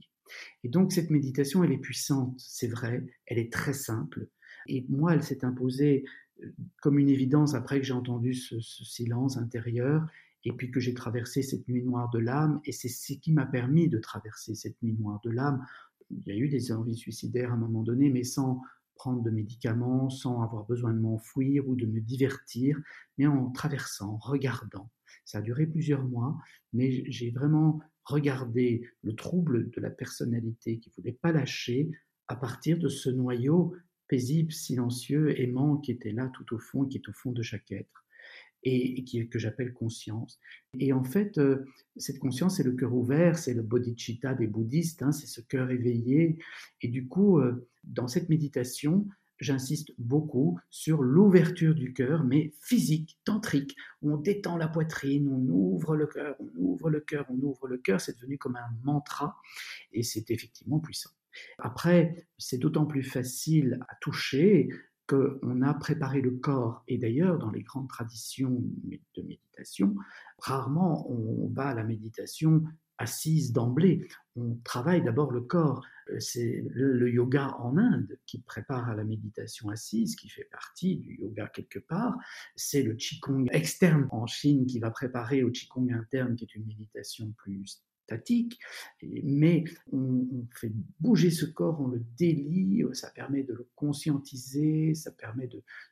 Et donc, cette méditation, elle est puissante, c'est vrai, elle est très simple. Et moi, elle s'est imposée euh, comme une évidence après que j'ai entendu ce, ce silence intérieur et puis que j'ai traversé cette nuit noire de l'âme, et c'est ce qui m'a permis de traverser cette nuit noire de l'âme. Il y a eu des envies suicidaires à un moment donné, mais sans prendre de médicaments, sans avoir besoin de m'enfouir ou de me divertir, mais en traversant, en regardant. Ça a duré plusieurs mois, mais j'ai vraiment regardé le trouble de la personnalité qui ne voulait pas lâcher à partir de ce noyau paisible, silencieux, aimant qui était là tout au fond, qui est au fond de chaque être et, qui, que j'appelle conscience. Et en fait, euh, cette conscience, c'est le cœur ouvert, c'est le bodhicitta des bouddhistes, hein, c'est ce cœur éveillé. Et du coup, euh, dans cette méditation, j'insiste beaucoup sur l'ouverture du cœur, mais physique, tantrique. On détend la poitrine, on ouvre le cœur, on ouvre le cœur, on ouvre le cœur. C'est devenu comme un mantra et c'est effectivement puissant. Après, c'est d'autant plus facile à toucher qu'on a préparé le corps. Et d'ailleurs, dans les grandes traditions de méditation, rarement on va à la méditation assise d'emblée. On travaille d'abord le corps. C'est le yoga en Inde qui prépare à la méditation assise, qui fait partie du yoga quelque part. C'est le Qigong externe en Chine qui va préparer au Qigong interne, qui est une méditation plus statique, mais on, fait bouger ce corps, on le délie, ça permet de le conscientiser, ça permet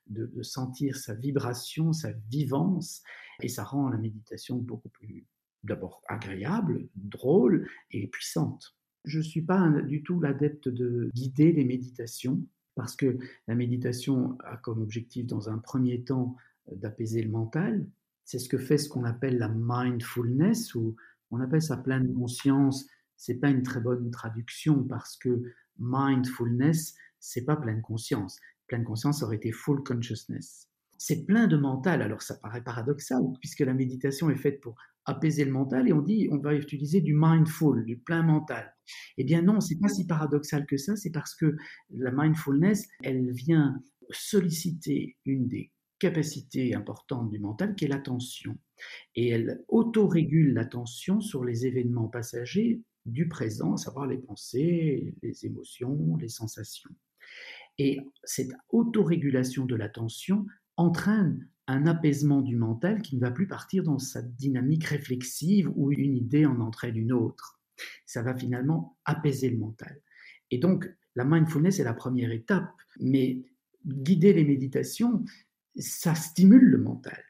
de, sentir sa vibration, sa vivance, et ça rend la méditation beaucoup plus d'abord agréable, drôle et puissante. Je ne suis pas du tout l'adepte de guider les méditations, parce que la méditation a comme objectif dans un premier temps d'apaiser le mental. C'est ce que fait ce qu'on appelle la mindfulness ou on appelle ça pleine conscience. C'est pas une très bonne traduction parce que mindfulness, c'est pas pleine conscience. Pleine conscience aurait été full consciousness. C'est plein de mental. Alors ça paraît paradoxal puisque la méditation est faite pour apaiser le mental et on dit on va utiliser du mindful, du plein mental. Eh bien non, c'est pas si paradoxal que ça. C'est parce que la mindfulness, elle vient solliciter une des capacité importante du mental qui est l'attention. Et elle autorégule l'attention sur les événements passagers du présent, à savoir les pensées, les émotions, les sensations. Et cette autorégulation de l'attention entraîne un apaisement du mental qui ne va plus partir dans sa dynamique réflexive où une idée en entraîne une autre. Ça va finalement apaiser le mental. Et donc, La mindfulness est la première étape, mais guider les méditations, ça stimule le mental.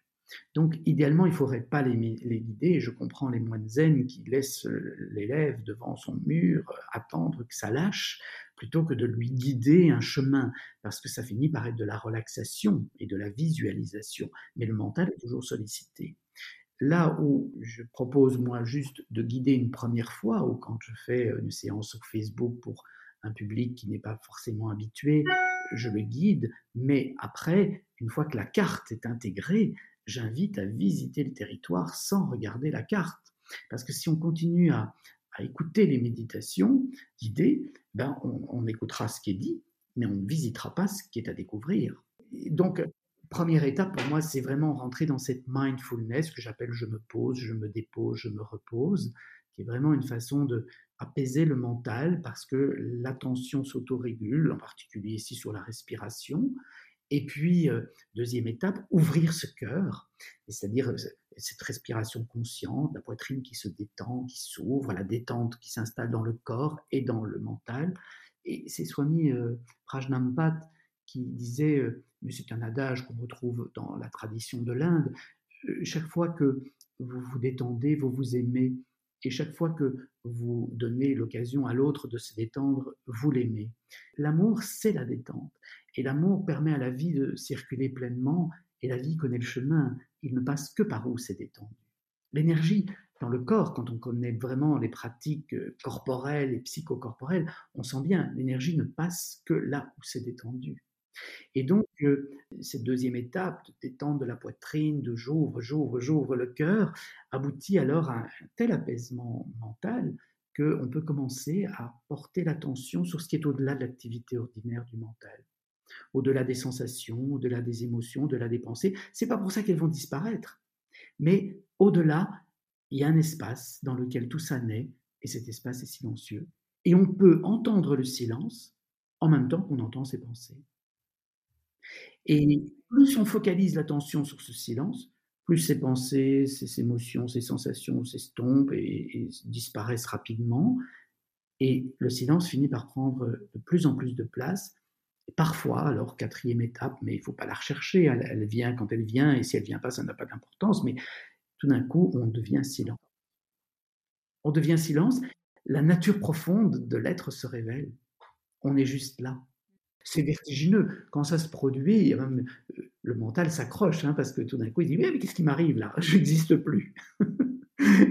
Donc, idéalement, il ne faudrait pas les, guider. Je comprends les moines zen qui laissent l'élève devant son mur euh, attendre que ça lâche, plutôt que de lui guider un chemin, parce que ça finit par être de la relaxation et de la visualisation. Mais le mental est toujours sollicité. Là où je propose, moi, juste de guider une première fois, ou quand je fais une séance sur Facebook pour un public qui n'est pas forcément habitué, je le guide, mais après, une fois que la carte est intégrée, j'invite à visiter le territoire sans regarder la carte. Parce que si on continue à, écouter les méditations guidées, ben on, écoutera ce qui est dit, mais on ne visitera pas ce qui est à découvrir. donc, première étape pour moi, c'est vraiment rentrer dans cette mindfulness que j'appelle je me pose, je me dépose, je me repose, qui est vraiment une façon de apaiser le mental parce que l'attention s'autorégule, en particulier ici sur la respiration, et puis, euh, deuxième étape, ouvrir ce cœur, c'est-à-dire euh, cette respiration consciente, la poitrine qui se détend, qui s'ouvre, la détente qui s'installe dans le corps et dans le mental. Et c'est Swami euh, Prajnampat qui disait, mais c'est un adage qu'on retrouve dans la tradition de l'Inde, chaque fois que vous vous détendez, vous vous aimez, et chaque fois que vous donnez l'occasion à l'autre de se détendre, vous l'aimez. L'amour, c'est la détente. Et l'amour permet à la vie de circuler pleinement, et la vie connaît le chemin, il ne passe que par où c'est détendu. L'énergie dans le corps, quand on connaît vraiment les pratiques euh, corporelles et psychocorporelles, on sent bien, l'énergie ne passe que là où c'est détendu. Et donc, euh, cette deuxième étape de détente de la poitrine, de j'ouvre, j'ouvre, j'ouvre le cœur, aboutit alors à un tel apaisement mental qu'on peut commencer à porter l'attention sur ce qui est au-delà de l'activité ordinaire du mental au-delà des sensations, au-delà des émotions, au-delà des pensées. C'est pas pour ça qu'elles vont disparaître. Mais au-delà, il y a un espace dans lequel tout ça naît, et cet espace est silencieux. Et on peut entendre le silence en même temps qu'on entend ses pensées. Et plus on focalise l'attention sur ce silence, plus ses pensées, ses émotions, ses sensations s'estompent et, et disparaissent rapidement. Et le silence finit par prendre de plus en plus de place parfois, alors quatrième étape, mais il ne faut pas la rechercher, elle, vient quand elle vient, et si elle ne vient pas, ça n'a pas d'importance, mais tout d'un coup, on devient silence. On devient silence, la nature profonde de l'être se révèle. On est juste là. C'est vertigineux. Quand ça se produit, même, euh, le mental s'accroche, hein, parce que tout d'un coup, il dit Mais, mais qu'est-ce qui m'arrive là? Je n'existe plus.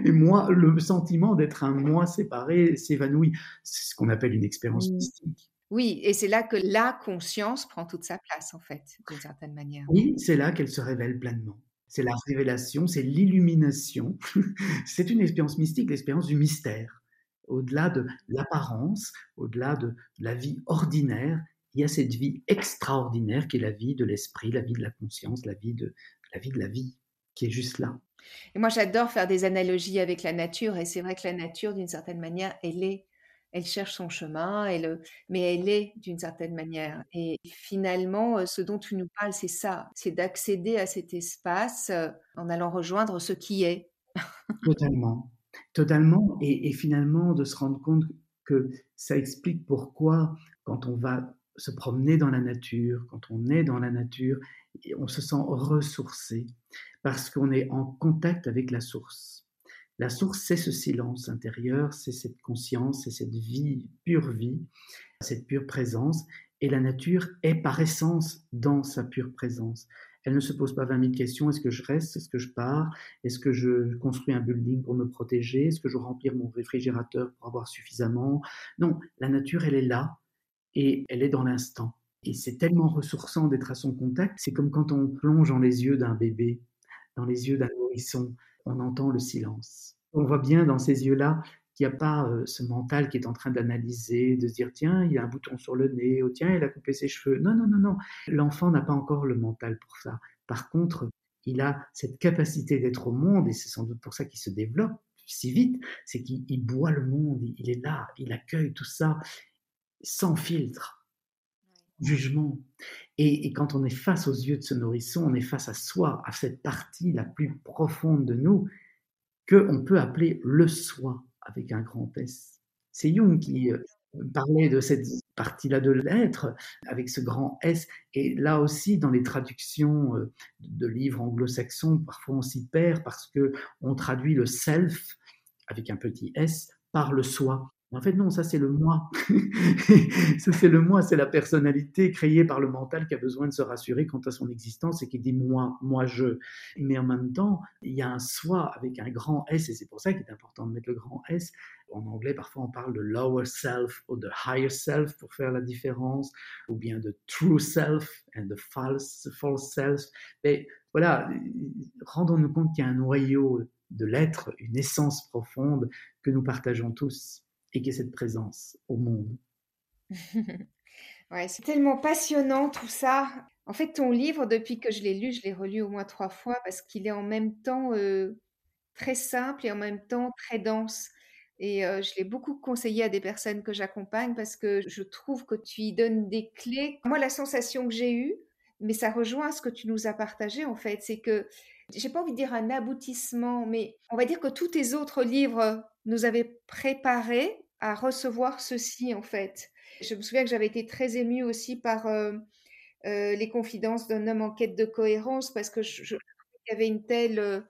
Et moi, le sentiment d'être un moi séparé s'évanouit. C'est ce qu'on appelle une expérience mystique. Oui, et c'est là que la conscience prend toute sa place, en fait, d'une certaine manière. Oui, c'est là qu'elle se révèle pleinement. C'est la révélation, c'est l'illumination. c'est une expérience mystique, l'expérience du mystère. Au-delà de l'apparence, au-delà de la vie ordinaire, il y a cette vie extraordinaire qui est la vie de l'esprit, la vie de la conscience, la vie de la vie de la vie, qui est juste là. Et moi, j'adore faire des analogies avec la nature, et c'est vrai que la nature, d'une certaine manière, elle est elle cherche son chemin, elle, mais elle est d'une certaine manière. Et finalement, ce dont tu nous parles, c'est ça, c'est d'accéder à cet espace en allant rejoindre ce qui est. Totalement, totalement. Et, finalement, de se rendre compte que ça explique pourquoi, quand on va se promener dans la nature, quand on est dans la nature, on se sent ressourcé parce qu'on est en contact avec la source. La source, c'est ce silence intérieur, c'est cette conscience, c'est cette vie, pure vie, cette pure présence. Et la nature est par essence dans sa pure présence. Elle ne se pose pas 20 000 questions. Est-ce que je reste? Est-ce que je pars? Est-ce que je construis un building pour me protéger? Est-ce que je remplis mon réfrigérateur pour avoir suffisamment? Non, la nature, elle est là et elle est dans l'instant. Et c'est tellement ressourçant d'être à son contact. C'est comme quand on plonge dans les yeux d'un bébé, dans les yeux d'un nourrisson on entend le silence. On voit bien dans ces yeux-là qu'il n'y a pas euh, ce mental qui est en train d'analyser, de se dire tiens, il y a un bouton sur le nez, oh, tiens, il a coupé ses cheveux. Non, non, non, non. L'enfant n'a pas encore le mental pour ça. Par contre, il a cette capacité d'être au monde, et c'est sans doute pour ça qu'il se développe si vite, c'est qu'il boit le monde, il est là, il accueille tout ça sans filtre, jugement. Et, quand on est face aux yeux de ce nourrisson, on est face à soi, à cette partie la plus profonde de nous qu'on peut appeler le soi avec un grand S. C'est Jung qui euh, parlait de cette partie-là de l'être, avec ce grand S. Et là aussi, dans les traductions euh, de livres anglo-saxons, parfois on s'y perd parce que on traduit le self avec un petit S par le soi. En fait, non, ça c'est le moi. ça c'est le moi, c'est la personnalité créée par le mental qui a besoin de se rassurer quant à son existence et qui dit moi, moi je. Mais en même temps, il y a un soi avec un grand S et c'est pour ça qu'il est important de mettre le grand S. En anglais, parfois on parle de lower self ou de higher self pour faire la différence, ou bien de true self and the false, false self. Mais voilà, rendons-nous compte qu'il y a un noyau de l'être, une essence profonde que nous partageons tous et qui est cette présence au monde. ouais, c'est tellement passionnant tout ça. En fait, ton livre, depuis que je l'ai lu, je l'ai relu au moins trois fois parce qu'il est en même temps euh, très simple et en même temps très dense. Et euh, je l'ai beaucoup conseillé à des personnes que j'accompagne parce que je trouve que tu y donnes des clés. Moi, la sensation que j'ai eue, mais ça rejoint ce que tu nous as partagé en fait, c'est que j'ai pas envie de dire un aboutissement, mais on va dire que tous tes autres livres nous avaient préparé à recevoir ceci en fait. Je me souviens que j'avais été très émue aussi par euh, euh, les confidences d'un homme en quête de cohérence parce que qu'il y avait une telle euh,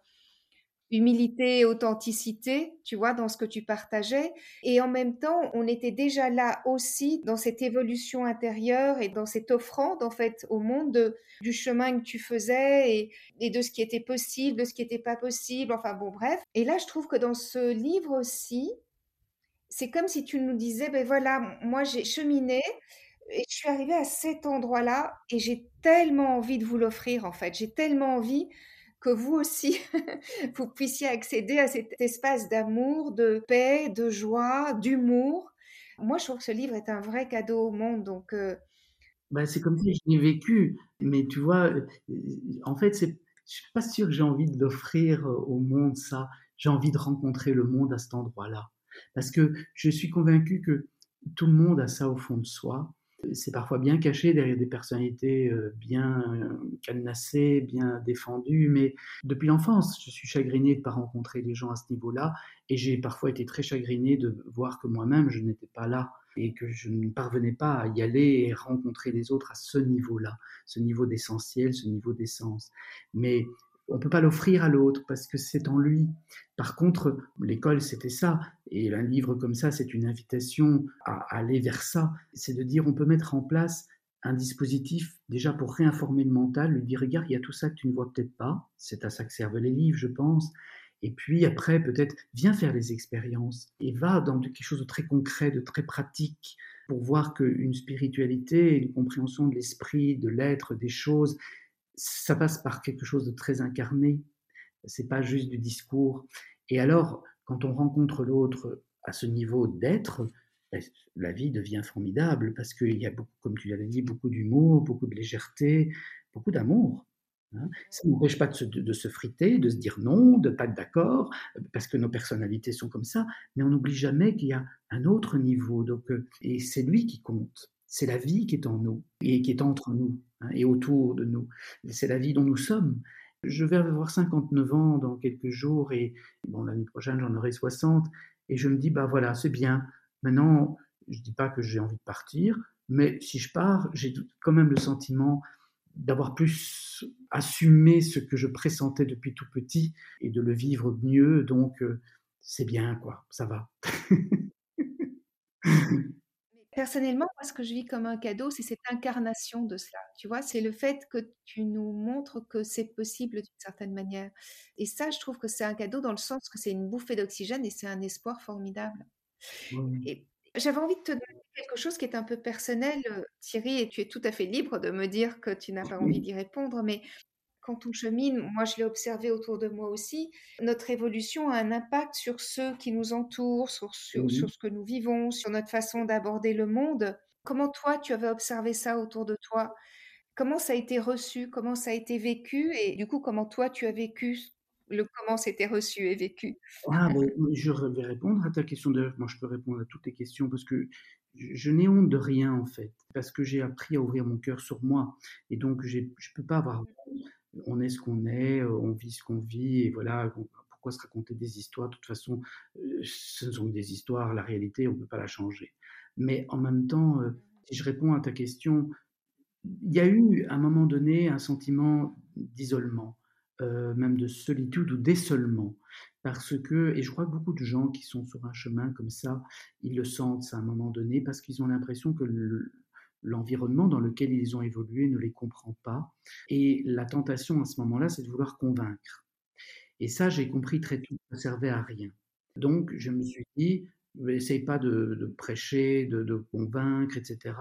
humilité et authenticité, tu vois, dans ce que tu partageais. Et en même temps, on était déjà là aussi dans cette évolution intérieure et dans cette offrande, en fait, au monde du chemin que tu faisais et, et, de ce qui était possible, de ce qui n'était pas possible. Enfin, bon, bref. Et là, je trouve que dans ce livre aussi, c'est comme si tu nous disais, ben voilà, moi, j'ai cheminé et je suis arrivée à cet endroit-là et j'ai tellement envie de vous l'offrir, en fait. J'ai tellement envie que vous aussi, vous puissiez accéder à cet espace d'amour, de paix, de joie, d'humour. Moi, je trouve que ce livre est un vrai cadeau au monde. Donc, euh, bah, c'est comme si je l'ai vécu. Mais tu vois, euh, en fait, je suis pas sûr que j'ai envie de l'offrir euh, au monde, ça. J'ai envie de rencontrer le monde à cet endroit-là. Parce que je suis convaincu que tout le monde a ça au fond de soi c'est parfois bien caché derrière des personnalités euh, bien euh, cadenassées, bien défendues, mais depuis l'enfance, je suis chagriné de ne pas rencontrer les gens à ce niveau-là, et j'ai parfois été très chagriné de voir que moi-même, je n'étais pas là, et que je ne parvenais pas à y aller et rencontrer les autres à ce niveau-là, ce niveau d'essentiel, ce niveau d'essence. Mais on ne peut pas l'offrir à l'autre parce que c'est en lui. Par contre, l'école, c'était ça. Et un livre comme ça, c'est une invitation à aller vers ça. C'est de dire, on peut mettre en place un dispositif déjà pour réinformer le mental, lui dire, regarde, il y a tout ça que tu ne vois peut-être pas. C'est à ça que servent les livres, je pense. Et puis après, peut-être, viens faire les expériences et va dans quelque chose de très concret, de très pratique, pour voir qu'une spiritualité, une compréhension de l'esprit, de l'être, des choses, ça passe par quelque chose de très incarné. C'est pas juste du discours. Et alors, quand on rencontre l'autre à ce niveau d'être, ben, la vie devient formidable parce qu'il y a, beaucoup, comme tu l'avais dit, beaucoup d'humour, beaucoup de légèreté, beaucoup d'amour. Hein. Ça n'empêche pas de se, friter, de se dire non, de pas être d'accord, parce que nos personnalités sont comme ça, mais on n'oublie jamais qu'il y a un autre niveau. Donc, euh, et c'est lui qui compte. C'est la vie qui est en nous et qui est entre nous hein, et autour de nous. C'est la vie dont nous sommes. Je vais avoir 59 ans dans quelques jours et l'année prochaine j'en aurai 60 et je me dis bah voilà c'est bien. Maintenant je dis pas que j'ai envie de partir, mais si je pars j'ai quand même le sentiment d'avoir plus assumé ce que je pressentais depuis tout petit et de le vivre mieux. Donc euh, c'est bien quoi, ça va. Personnellement, moi, ce que je vis comme un cadeau, c'est cette incarnation de cela. Tu vois, c'est le fait que tu nous montres que c'est possible d'une certaine manière. Et ça, je trouve que c'est un cadeau dans le sens que c'est une bouffée d'oxygène et c'est un espoir formidable. Et j'avais envie de te demander quelque chose qui est un peu personnel, euh, Thierry, et tu es tout à fait libre de me dire que tu n'as pas envie d'y répondre, mais quand on chemine, moi je l'ai observé autour de moi aussi, notre évolution a un impact sur ceux qui nous entourent, sur, sur, ce que nous vivons, sur notre façon d'aborder le monde. Comment toi, tu avais observé ça autour de toi? Comment ça a été reçu? Comment ça a été vécu? Et du coup, comment toi, tu as vécu le comment c'était reçu et vécu? Ah, ben, Je vais répondre à ta question. D'ailleurs, moi, je peux répondre à toutes tes questions parce que je n'ai honte de rien, en fait, parce que j'ai appris à ouvrir mon cœur sur moi. Et donc, je ne peux pas avoir honte on est ce qu'on est, on vit ce qu'on vit, et voilà, pourquoi se raconter des histoires? De toute façon, ce sont des histoires, la réalité, on ne peut pas la changer. Mais en même temps, euh, si je réponds à ta question, il y a eu à un moment donné un sentiment d'isolement, euh, même de solitude ou d'isolement. Parce que, et je crois que beaucoup de gens qui sont sur un chemin comme ça, ils le sentent à un moment donné parce qu'ils ont l'impression que l'environnement dans lequel ils ont évolué ne les comprend pas. Et la tentation à ce moment-là, c'est de vouloir convaincre. Et ça, j'ai compris très tôt, ça ne servait à rien. Donc, je me suis dit, essaye pas de, prêcher, de, de, convaincre, etc.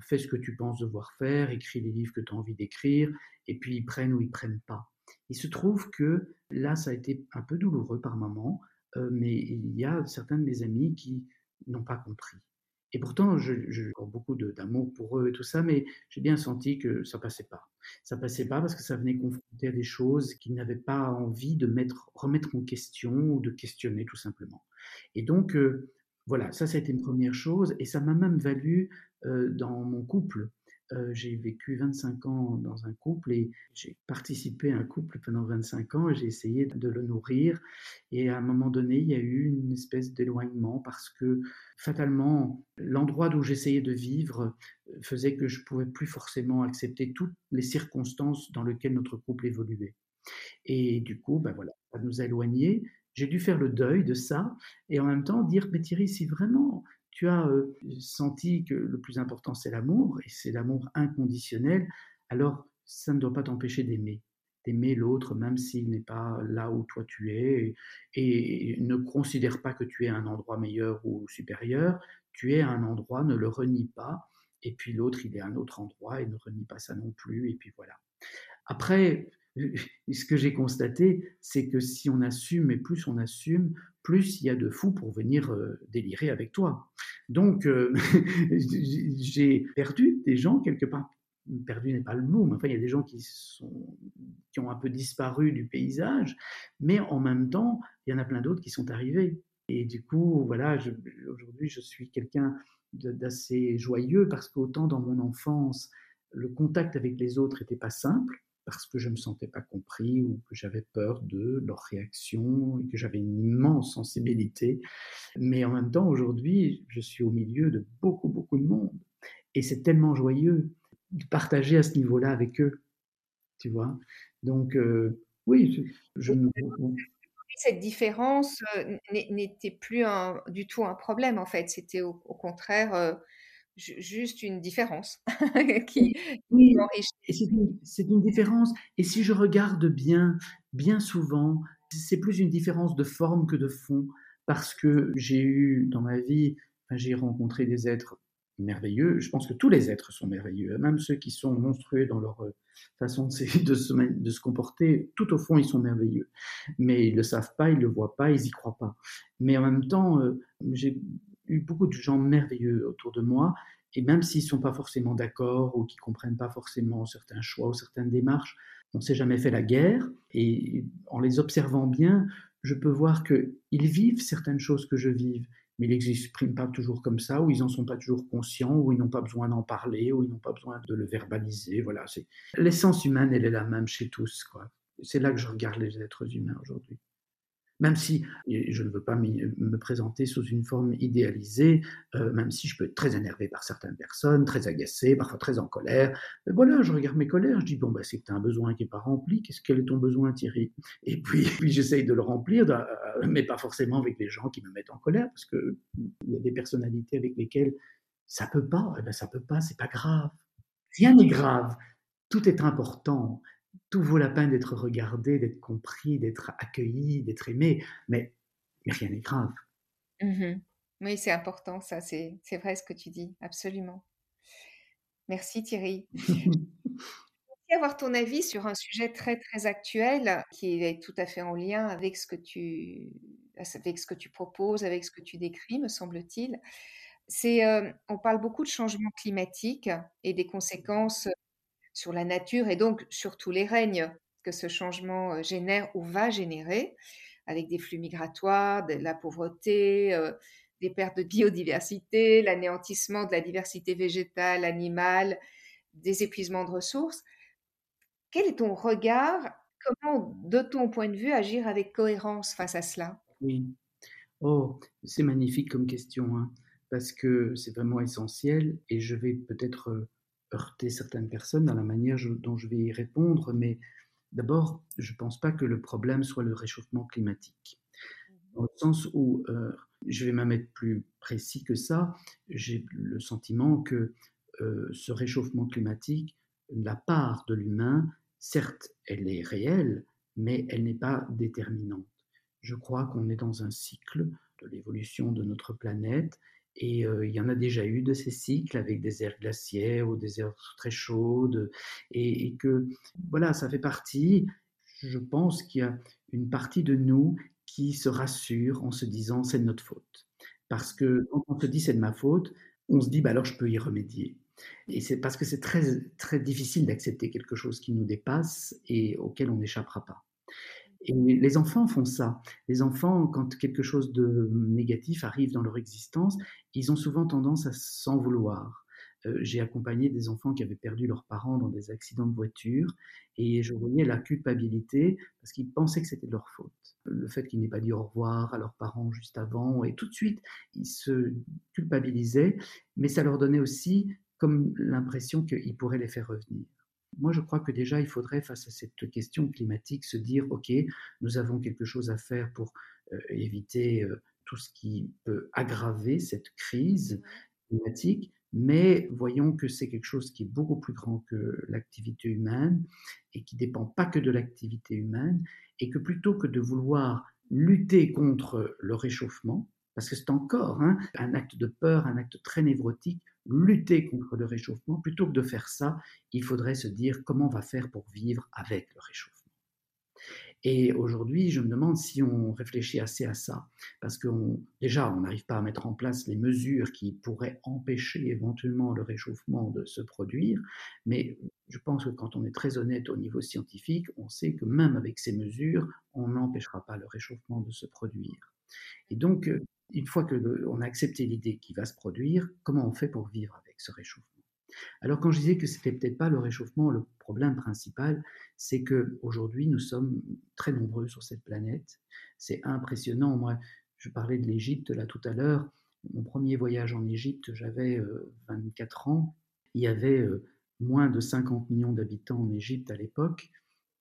Fais ce que tu penses devoir faire, écris les livres que tu as envie d'écrire, et puis ils prennent ou ils prennent pas. Il se trouve que là, ça a été un peu douloureux par moment, euh, mais il y a certains de mes amis qui n'ont pas compris. Et pourtant, j'ai beaucoup d'amour pour eux et tout ça, mais j'ai bien senti que ça passait pas. Ça passait pas parce que ça venait confronter à des choses qu'ils n'avaient pas envie de mettre, remettre en question ou de questionner tout simplement. Et donc, euh, voilà, ça, ça a été une première chose, et ça m'a même valu euh, dans mon couple euh, j'ai vécu 25 ans dans un couple et j'ai participé à un couple pendant 25 ans et j'ai essayé de le nourrir. Et à un moment donné, il y a eu une espèce d'éloignement parce que fatalement, l'endroit d'où j'essayais de vivre euh, faisait que je pouvais plus forcément accepter toutes les circonstances dans lesquelles notre couple évoluait. Et du coup, ben voilà, ça nous a. J'ai dû faire le deuil de ça et en même temps dire, mais Thierry, si vraiment tu as senti que le plus important, c'est l'amour, et c'est l'amour inconditionnel, alors ça ne doit pas t'empêcher d'aimer d'aimer l'autre même s'il n'est pas là où toi tu es et, ne considère pas que tu es un endroit meilleur ou supérieur, tu es un endroit, ne le renie pas et puis l'autre il est un autre endroit et ne renie pas ça non plus et puis voilà. Après, ce que j'ai constaté, c'est que si on assume et plus on assume, plus il y a de fous pour venir euh, délirer avec toi. Donc, euh, j'ai perdu des gens quelque part. Perdu n'est pas le mot, mais enfin, il y a des gens qui, ont un peu disparu du paysage, mais en même temps, il y en a plein d'autres qui sont arrivés. Et du coup, voilà, aujourd'hui, je suis quelqu'un d'assez joyeux parce qu'autant dans mon enfance, le contact avec les autres n'était pas simple parce que je ne me sentais pas compris ou que j'avais peur de leur réaction et que j'avais une immense sensibilité. Mais en même temps, aujourd'hui, je suis au milieu de beaucoup, beaucoup de monde. Et c'est tellement joyeux de partager à ce niveau-là avec eux. Tu vois Donc, euh, oui, je, ne cette différence euh, n'était plus du tout un problème en fait. C'était au, contraire euh, juste une différence qui, oui, C'est une, différence. Et si je regarde bien, bien souvent, c'est plus une différence de forme que de fond, parce que j'ai eu dans ma vie, j'ai rencontré des êtres merveilleux. Je pense que tous les êtres sont merveilleux, même ceux qui sont monstrueux dans leur euh, façon de se, de se, comporter. Tout au fond, ils sont merveilleux. Mais ils ne le savent pas, ils ne le voient pas, ils n'y croient pas. Mais en même temps, euh, j'ai eu beaucoup de gens merveilleux autour de moi, et même s'ils ne sont pas forcément d'accord ou qui ne comprennent pas forcément certains choix ou certaines démarches, on ne s'est jamais fait la guerre, et en les observant bien, je peux voir qu'ils vivent certaines choses que je vive, mais ils n'expriment pas toujours comme ça, ou ils n'en sont pas toujours conscients, ou ils n'ont pas besoin d'en parler, ou ils n'ont pas besoin de le verbaliser. Voilà, l'essence humaine, elle est la même chez tous. C'est là que je regarde les êtres humains aujourd'hui même si je ne veux pas me présenter sous une forme idéalisée, euh, même si je peux être très énervé par certaines personnes, très agacé, parfois très en colère. Mais voilà, je regarde mes colères, je dis bon, bah, c'est que tu as un besoin qui n'est pas rempli, qu'est-ce quel est ton besoin, Thierry? Et puis, puis j'essaye de le remplir, euh, mais pas forcément avec les gens qui me mettent en colère, parce qu'il y a des personnalités avec lesquelles ça peut pas, eh ben, ça peut pas, c'est pas grave. Rien n'est grave, tout est important tout vaut la peine d'être regardé, d'être compris, d'être accueilli, d'être aimé, mais, rien n'est grave. Mmh oui, c'est important, ça, c'est vrai ce que tu dis, absolument. Merci Thierry. Je avoir ton avis sur un sujet très très actuel qui est tout à fait en lien avec ce que tu avec ce que tu proposes, avec ce que tu décris, me semble-t-il. C'est euh, on parle beaucoup de changement climatique et des conséquences sur la nature et donc sur tous les règnes que ce changement euh, génère ou va générer, avec des flux migratoires, de la pauvreté, euh, des pertes de biodiversité, l'anéantissement de la diversité végétale, animale, des épuisements de ressources. Quel est ton regard? Comment, de ton point de vue, agir avec cohérence face à cela? Oui. Oh, c'est magnifique comme question. Hein. parce que c'est vraiment essentiel et je vais peut-être euh, heurter certaines personnes dans la manière dont je vais y répondre, mais d'abord, je ne pense pas que le problème soit le réchauffement climatique. Dans le sens où, euh, je vais même être plus précis que ça, j'ai le sentiment que euh, ce réchauffement climatique, la part de l'humain, certes, elle est réelle, mais elle n'est pas déterminante. Je crois qu'on est dans un cycle de l'évolution de notre planète et il y en a déjà eu de ces cycles avec des aires glaciaires ou des aires très chaudes et, et que voilà, ça fait partie. Je pense qu'il y a une partie de nous qui se rassure en se disant c'est de notre faute. Parce que quand on se dit c'est de ma faute, on se dit bah alors je peux y remédier. Et c'est parce que c'est très, très difficile d'accepter quelque chose qui nous dépasse et auquel on n'échappera pas. Les enfants font ça. Les enfants, quand quelque chose de négatif arrive dans leur existence, ils ont souvent tendance à s'en vouloir. Euh, j'ai accompagné des enfants qui avaient perdu leurs parents dans des accidents de voiture et je voyais la culpabilité parce qu'ils pensaient que c'était de leur faute. Le fait qu'ils n'aient pas dit au revoir à leurs parents juste avant et tout de suite ils se culpabilisaient, mais ça leur donnait aussi comme l'impression qu'ils pourraient les faire revenir. Moi, je crois que déjà, il faudrait, face à cette question climatique, se dire, OK, nous avons quelque chose à faire pour euh, éviter euh, tout ce qui peut aggraver cette crise climatique, mais voyons que c'est quelque chose qui est beaucoup plus grand que l'activité humaine et qui dépend pas que de l'activité humaine, et que plutôt que de vouloir lutter contre le réchauffement, parce que c'est encore hein, un acte de peur, un acte très névrotique, lutter contre le réchauffement, plutôt que de faire ça, il faudrait se dire comment on va faire pour vivre avec le réchauffement. Et aujourd'hui, je me demande si on réfléchit assez à ça, parce que déjà, on n'arrive pas à mettre en place les mesures qui pourraient empêcher éventuellement le réchauffement de se produire, mais je pense que quand on est très honnête au niveau scientifique, on sait que même avec ces mesures, on n'empêchera pas le réchauffement de se produire. Et donc, une fois qu'on a accepté l'idée qui va se produire, comment on fait pour vivre avec ce réchauffement? Alors quand je disais que c'était peut-être pas le réchauffement le problème principal, c'est que aujourd'hui nous sommes très nombreux sur cette planète. C'est impressionnant. Moi, je parlais de l'Égypte là tout à l'heure. Mon premier voyage en Égypte, j'avais 24 euh, ans. Il y avait euh, moins de 50 millions d'habitants en Égypte à l'époque.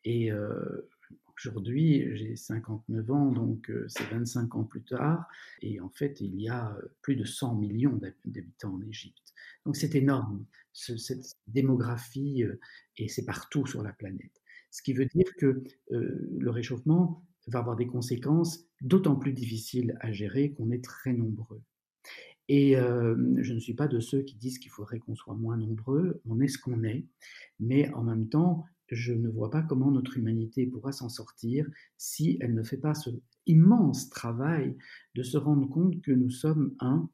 Et euh, Aujourd'hui, j'ai 59 ans, donc euh, c'est 25 ans plus tard, et en fait, il y a euh, plus de 100 millions d'habitants en Égypte. Donc c'est énorme, cette démographie, euh, et c'est partout sur la planète. Ce qui veut dire que le réchauffement va avoir des conséquences d'autant plus difficiles à gérer qu'on est très nombreux. Et je ne suis pas de ceux qui disent qu'il faudrait qu'on soit moins nombreux, on est ce qu'on est, mais en même temps, je ne vois pas comment notre humanité pourra s'en sortir si elle ne fait pas ce immense travail de se rendre compte que nous sommes un,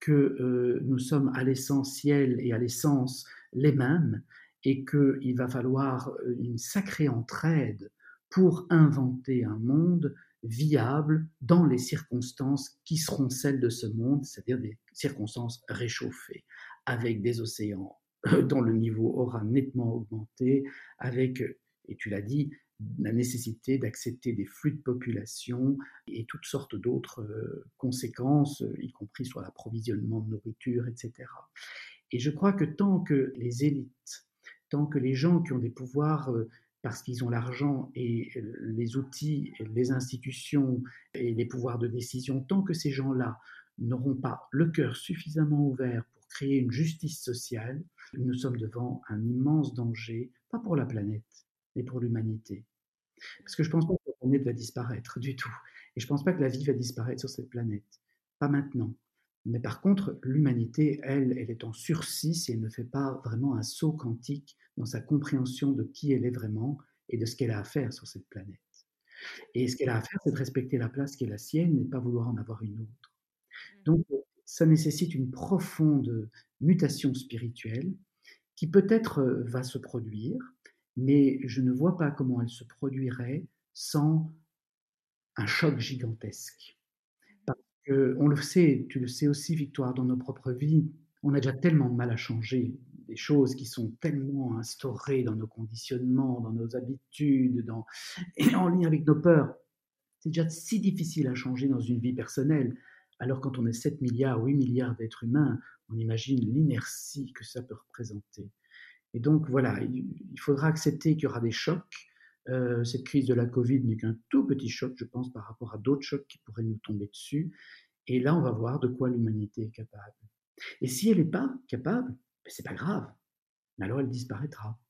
que euh, nous sommes à l'essentiel et à l'essence les mêmes, et qu'il va falloir euh, une sacrée entraide pour inventer un monde viable dans les circonstances qui seront celles de ce monde, c'est-à-dire des circonstances réchauffées, avec des océans dont le niveau aura nettement augmenté, avec, et tu l'as dit, la nécessité d'accepter des flux de population et toutes sortes d'autres euh, conséquences, y compris sur l'approvisionnement de nourriture, etc. Et je crois que tant que les élites, tant que les gens qui ont des pouvoirs euh, parce qu'ils ont l'argent et les outils, les institutions et les pouvoirs de décision, tant que ces gens-là n'auront pas le cœur suffisamment ouvert pour créer une justice sociale, nous sommes devant un immense danger, pas pour la planète, mais pour l'humanité. Parce que je ne pense pas que la planète va disparaître du tout. Et je ne pense pas que la vie va disparaître sur cette planète. Pas maintenant. Mais par contre, l'humanité, elle, elle est en sursis si elle ne fait pas vraiment un saut quantique dans sa compréhension de qui elle est vraiment et de ce qu'elle a à faire sur cette planète. Et ce qu'elle a à faire, c'est de respecter la place qui est la sienne et pas vouloir en avoir une autre. Mmh. Donc, ça nécessite une profonde mutation spirituelle qui peut-être euh, va se produire, mais je ne vois pas comment elle se produirait sans un choc gigantesque. Parce que, on le sait, tu le sais aussi, Victoire, dans nos propres vies, on a déjà tellement de mal à changer des choses qui sont tellement instaurées dans nos conditionnements, dans nos habitudes, dans, et en lien avec nos peurs. C'est déjà si difficile à changer dans une vie personnelle Alors quand on est 7 milliards, 8 milliards d'êtres humains, on imagine l'inertie que ça peut représenter. Et donc voilà, il, faudra accepter qu'il y aura des chocs. Euh, cette crise de la Covid n'est qu'un tout petit choc, je pense, par rapport à d'autres chocs qui pourraient nous tomber dessus. Et là, on va voir de quoi l'humanité est capable. Et si elle n'est pas capable, ben, c'est pas grave. Mais alors elle disparaîtra.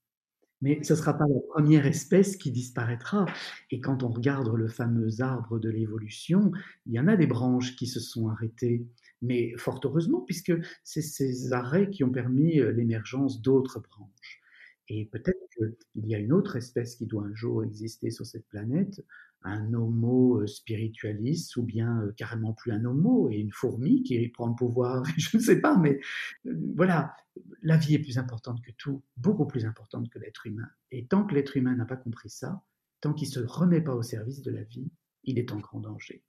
Mais ce ne sera pas la première espèce qui disparaîtra. Et quand on regarde le fameux arbre de l'évolution, il y en a des branches qui se sont arrêtées. Mais fort heureusement, puisque c'est ces arrêts qui ont permis euh, l'émergence d'autres branches. Et peut-être qu'il y a une autre espèce qui doit un jour exister sur cette planète, un homo euh, spiritualiste ou bien euh, carrément plus un homo et une fourmi qui prend le pouvoir, je ne sais pas, mais euh, voilà, la vie est plus importante que tout, beaucoup plus importante que l'être humain. Et tant que l'être humain n'a pas compris ça, tant qu'il ne se remet pas au service de la vie, il est en grand danger.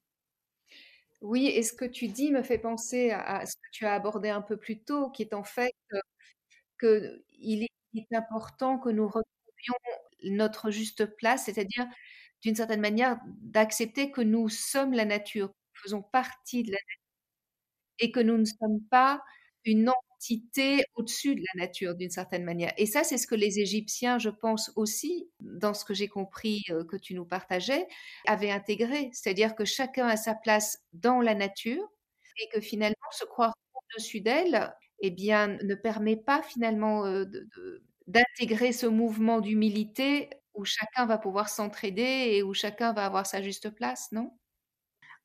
Oui, et ce que tu dis me fait penser à, ce que tu as abordé un peu plus tôt, qui est en fait qu'il est, est important que nous retrouvions notre juste place, c'est-à-dire d'une certaine manière, d'accepter que nous sommes la nature, que nous faisons partie de la nature et que nous ne sommes pas une entité au-dessus de la nature d'une certaine manière. Et ça, c'est ce que les Égyptiens, je pense aussi, dans ce que j'ai compris euh, que tu nous partageais, avaient intégré. C'est-à-dire que chacun a sa place dans la nature et que finalement, se croire au-dessus d'elle, eh bien, ne permet pas finalement euh, d'intégrer ce mouvement d'humilité où chacun va pouvoir s'entraider et où chacun va avoir sa juste place, non?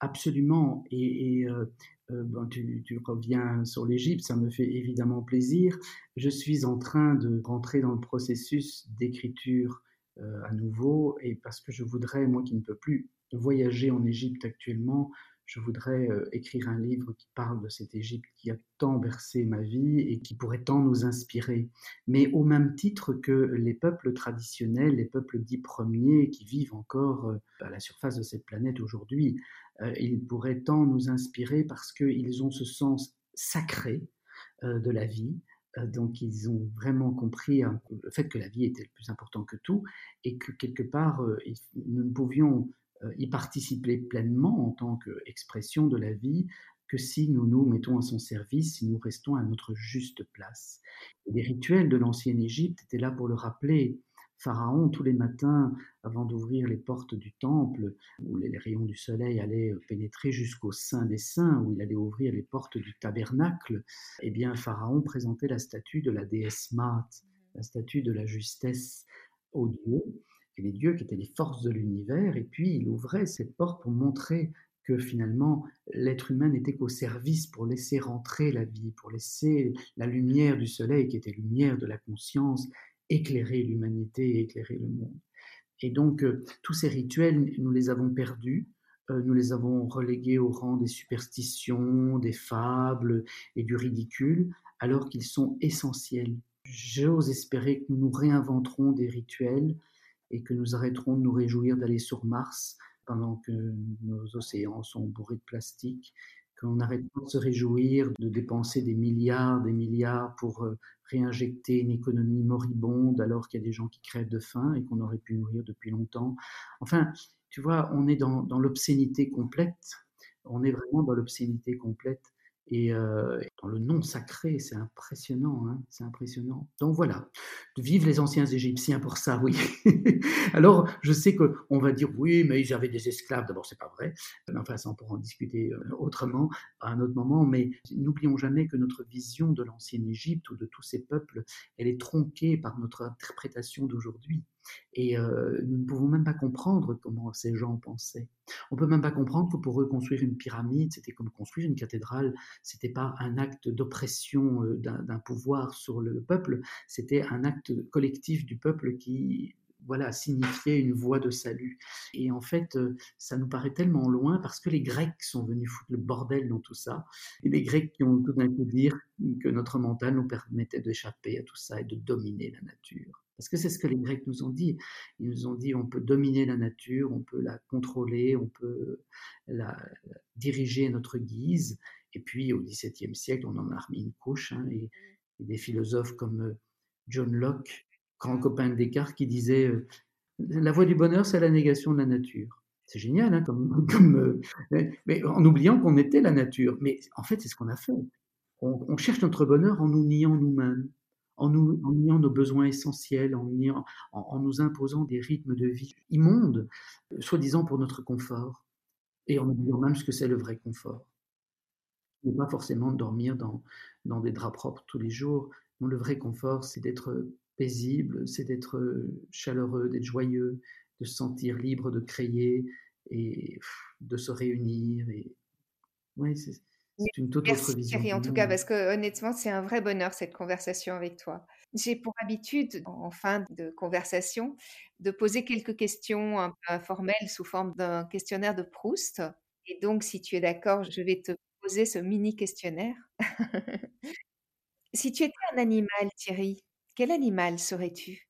Absolument. Et, euh, euh, tu, reviens sur l'Égypte, ça me fait évidemment plaisir. Je suis en train de rentrer dans le processus d'écriture euh, à nouveau, et parce que je voudrais, moi qui ne peux plus voyager en Égypte actuellement, je voudrais écrire un livre qui parle de cette Égypte qui a tant bercé ma vie et qui pourrait tant nous inspirer. Mais au même titre que les peuples traditionnels, les peuples dits premiers qui vivent encore à la surface de cette planète aujourd'hui, ils pourraient tant nous inspirer parce qu'ils ont ce sens sacré de la vie, donc ils ont vraiment compris hein, le fait que la vie était le plus important que tout et que quelque part nous ne pouvions y participer pleinement en tant qu'expression de la vie que si nous nous mettons à son service, si nous restons à notre juste place. les rituels de l'ancienne Égypte étaient là pour le rappeler. Pharaon, tous les matins, avant d'ouvrir les portes du temple, où les rayons du soleil allaient pénétrer jusqu'au sein des saints, où il allait ouvrir les portes du tabernacle, eh bien, Pharaon présentait la statue de la déesse Maat, la statue de la justesse aux dieux les dieux qui étaient les forces de l'univers, et puis il ouvrait cette porte pour montrer que finalement l'être humain n'était qu'au service pour laisser rentrer la vie, pour laisser la lumière du soleil, qui était lumière de la conscience, éclairer l'humanité, éclairer le monde. Et donc euh, tous ces rituels, nous les avons perdus, euh, nous les avons relégués au rang des superstitions, des fables et du ridicule, alors qu'ils sont essentiels. J'ose espérer que nous nous réinventerons des rituels et que nous arrêterons de nous réjouir d'aller sur Mars pendant que nos océans sont bourrés de plastique, qu'on arrêtera de se réjouir de dépenser des milliards, des milliards pour euh, réinjecter une économie moribonde alors qu'il y a des gens qui crèvent de faim et qu'on aurait pu nourrir depuis longtemps. Enfin, tu vois, on est dans, dans l'obscénité complète. On est vraiment dans l'obscénité complète. Et euh, dans le nom sacré, c'est impressionnant, hein, c'est impressionnant. Donc voilà, vive les anciens Égyptiens pour ça, oui. Alors, je sais qu'on va dire oui, mais ils avaient des esclaves. D'abord, c'est pas vrai. Enfin, ça, on pourra en discuter euh, autrement à un autre moment. Mais n'oublions jamais que notre vision de l'ancienne Égypte ou de tous ces peuples, elle est tronquée par notre interprétation d'aujourd'hui. Et euh, nous ne pouvons même pas comprendre comment ces gens pensaient. On peut même pas comprendre que pour eux construire une pyramide, c'était comme construire une cathédrale. C'était pas un acte d'oppression euh, d'un pouvoir sur le peuple. C'était un acte collectif du peuple qui voilà, signifiait une voie de salut. Et en fait, euh, ça nous paraît tellement loin parce que les Grecs sont venus foutre le bordel dans tout ça. Et les Grecs qui ont tout d'un coup dit que notre mental nous permettait d'échapper à tout ça et de dominer la nature. Parce que c'est ce que les Grecs nous ont dit. Ils nous ont dit on peut dominer la nature, on peut la contrôler, on peut la, diriger à notre guise. Et puis au XVIIe siècle, on en a remis une couche. Hein, et, des philosophes comme euh, John Locke, grand copain de Descartes, qui disait euh, la voie du bonheur, c'est la négation de la nature. C'est génial, hein, comme comme, heu, mais mais en oubliant qu'on était la nature. Mais en fait, c'est ce qu'on a fait. On on cherche notre bonheur en nous niant nous-mêmes, en nous niant nos besoins essentiels, en nous imposant des rythmes de vie immondes, heu, soi-disant pour notre confort et en oubliant même ce que c'est le vrai confort. Ce n'est pas forcément de dormir dans des draps propres tous les jours. Le vrai confort, c'est d'être, paisible, c'est d'être, heu, chaleureux, d'être joyeux, de se sentir libre de créer et de se réunir ouais, c'est Oui, c'est une toute autre merci vision Thierry, en tout cas, parce que honnêtement, c'est un vrai bonheur cette conversation avec toi. J'ai pour habitude, en fin de conversation, de poser quelques questions un peu informelles sous forme d'un questionnaire de Proust. Et donc, si tu es d'accord, je vais te poser ce mini questionnaire. Si tu étais un animal, Thierry, quel animal serais-tu?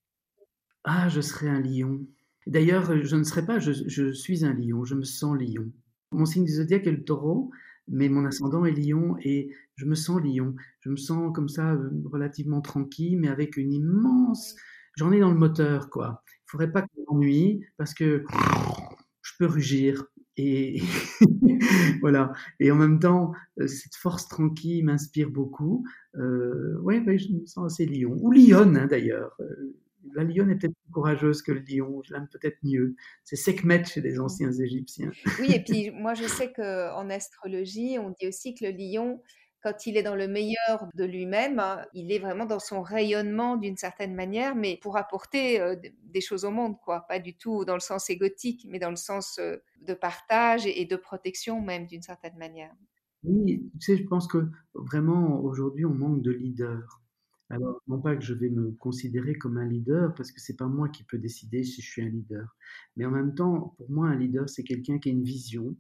Ah, je serais un lion. D'ailleurs, je ne serais pas, je je suis un lion, je me sens lion. Mon signe du zodiaque est le taureau, mais mon ascendant est lion et je me sens lion. Je me sens comme ça, heu, relativement tranquille, mais avec une immense j'en ai dans le moteur, quoi. Il faudrait pas que je m'ennuie parce que je peux rugir et voilà et en même temps, heu, cette force tranquille m'inspire beaucoup. Heu, ouais, je me sens assez lion ou lionne, hein, d'ailleurs, heu, la lionne est peut-être plus courageuse que le lion, je l'aime peut-être mieux. C'est Sekhmet chez les anciens Égyptiens. Oui et puis moi je sais qu'en astrologie, on dit aussi que le lion, quand il est dans le meilleur de lui-même, hein, il est vraiment dans son rayonnement d'une certaine manière, mais pour apporter, heu, d des choses au monde quoi. Pas du tout dans le sens égotique, mais dans le sens, heu, de partage et et de protection même d'une certaine manière. Oui, tu sais, je pense que vraiment aujourd'hui on manque de leaders. Alors non pas que je vais me considérer comme un leader parce que c'est pas moi qui peux décider si je suis un leader. Mais en même temps, pour moi un leader c'est quelqu'un qui a une vision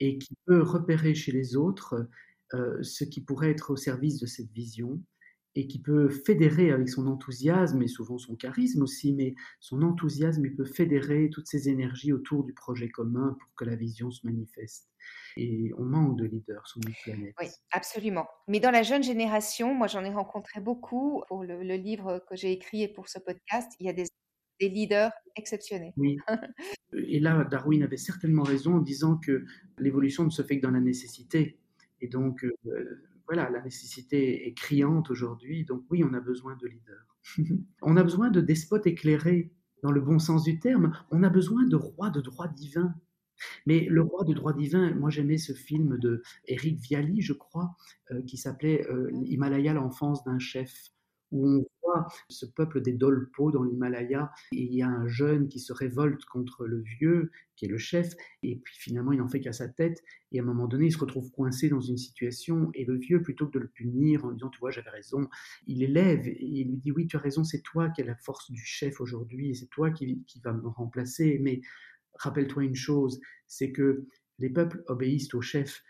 et qui peut repérer chez les autres, heu, ce qui pourrait être au service de cette vision et qui peut fédérer avec son enthousiasme et souvent son charisme aussi, mais son enthousiasme, il peut fédérer toutes ces énergies autour du projet commun pour que la vision se manifeste et on manque de leaders sur notre Oui, planète. absolument. Mais dans la jeune génération, moi j'en ai rencontré beaucoup pour le le livre que j'ai écrit et pour ce podcast, il y a des des leaders exceptionnels. Oui. Et là, Darwin avait certainement raison en disant que l'évolution ne se fait que dans la nécessité. Et donc, heu, voilà, la nécessité est criante aujourd'hui, donc oui, on a besoin de leaders. On a besoin de despotes éclairés, dans le bon sens du terme. On a besoin de rois de droit divin. Mais le roi de droit divin, moi j'aimais ce film de Eric Viali, je crois, heu, qui s'appelait, heu, Himalaya, l'enfance d'un chef, où on voit ce peuple des Dolpo dans l'Himalaya. Et il y a un jeune qui se révolte contre le vieux, qui est le chef et puis finalement il n'en fait qu'à sa tête. Et à un moment donné, il se retrouve coincé dans une situation et le vieux, plutôt que de le punir en lui disant: «Tu vois, j'avais raison», il l'élève et il lui dit: «Oui, tu as raison, c'est toi qui es la force du chef aujourd'hui et c'est toi qui qui va me remplacer, mais rappelle-toi une chose, c'est que les peuples obéissent aux chefs,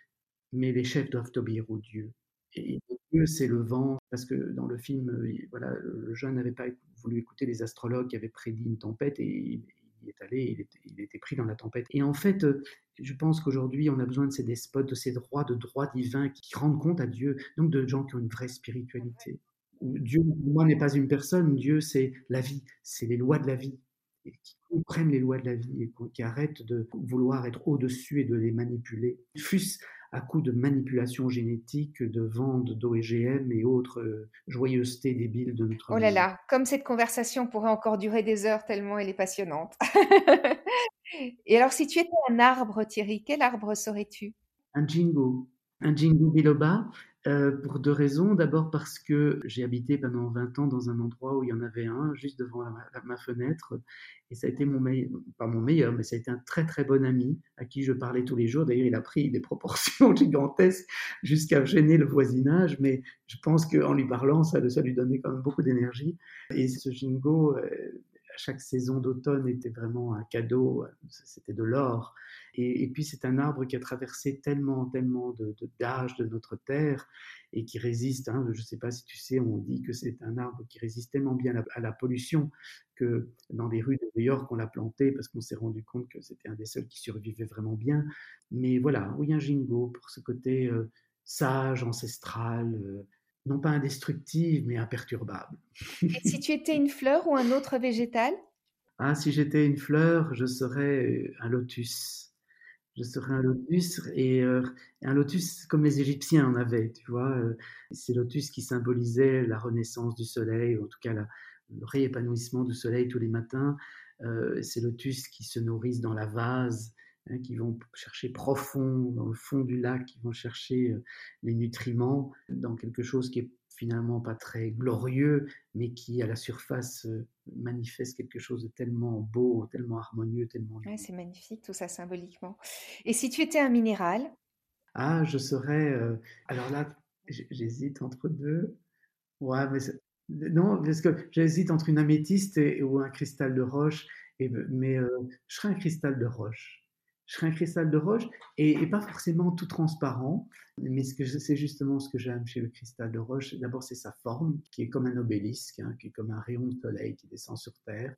mais les chefs doivent obéir aux dieux. Et C'est le vent, parce que dans le film, euh, voilà, le jeune n'avait pas voulu écouter les astrologues qui avaient prédit une tempête et il est allé, il était, pris dans la tempête. Et en fait, euh, je pense qu'aujourd'hui, on a besoin de ces despotes, de ces droits, de droits divins qui rendent compte à Dieu, donc de gens qui ont une vraie spiritualité. Dieu, moi, n'est pas une personne, Dieu, c'est la vie, c'est les lois de la vie et qui comprennent les lois de la vie et qui arrêtent de vouloir être au-dessus et de les manipuler, fût-ce à coup de manipulation génétique, de vente d'OGM et autres euh, joyeusetés débiles de notre Oh là là, comme cette conversation pourrait encore durer des heures tellement elle est passionnante. Et alors si tu étais un arbre, Thierry, quel arbre serais-tu? Un jingo, un jingo biloba, heu, pour 2 raisons. D'abord parce que j'ai habité pendant 20 ans dans un endroit où il y en avait un juste devant ma fenêtre et ça a été mon meilleur, pas mon meilleur, mais ça a été un très, très bon ami à qui je parlais tous les jours. D'ailleurs, il a pris des proportions gigantesques jusqu'à gêner le voisinage, mais je pense qu'en lui parlant, ça ça lui donnait quand même beaucoup d'énergie et ce jingo, heu, à chaque saison d'automne était vraiment un cadeau, c'était de l'or et, puis c'est un arbre qui a traversé tellement, tellement de, de, d'âges de notre terre et qui résiste, hein, je ne sais pas si tu sais, on dit que c'est un arbre qui résiste tellement bien à la, à la, pollution que dans les rues de New York, on l'a planté parce qu'on s'est rendu compte que c'était un des seuls qui survivait vraiment bien. Mais voilà, oui, un jingo pour ce côté euh, sage, ancestral, euh, non pas indestructible, mais imperturbable. Et si tu étais une fleur ou un autre végétal? Ah, si j'étais une fleur, je serais un lotus. Je serais un lotus et euh, un lotus comme les Égyptiens en avaient, tu vois. Euh, ces lotus qui symbolisaient la renaissance du soleil, ou en tout cas le réépanouissement du soleil tous les matins. Euh, ces lotus qui se nourrissent dans la vase, hein, qui vont chercher profond dans le fond du lac, qui vont chercher les nutriments dans quelque chose qui est finalement pas très glorieux, mais qui à la surface euh, manifeste quelque chose de tellement beau, tellement harmonieux, tellement... Ouais, c'est magnifique tout ça symboliquement. Et si tu étais un minéral? Ah, je serais... Euh, alors là, j'hésite entre deux. Ouais, mais non, parce que j'hésite entre une améthyste et, ou un cristal de roche, et, mais euh, je serais un cristal de roche je serais un cristal de roche et, pas forcément tout transparent, mais c'est justement ce que j'aime chez le cristal de roche. D'abord, c'est sa forme qui est comme un obélisque, hein, qui est comme un rayon de soleil qui descend sur Terre.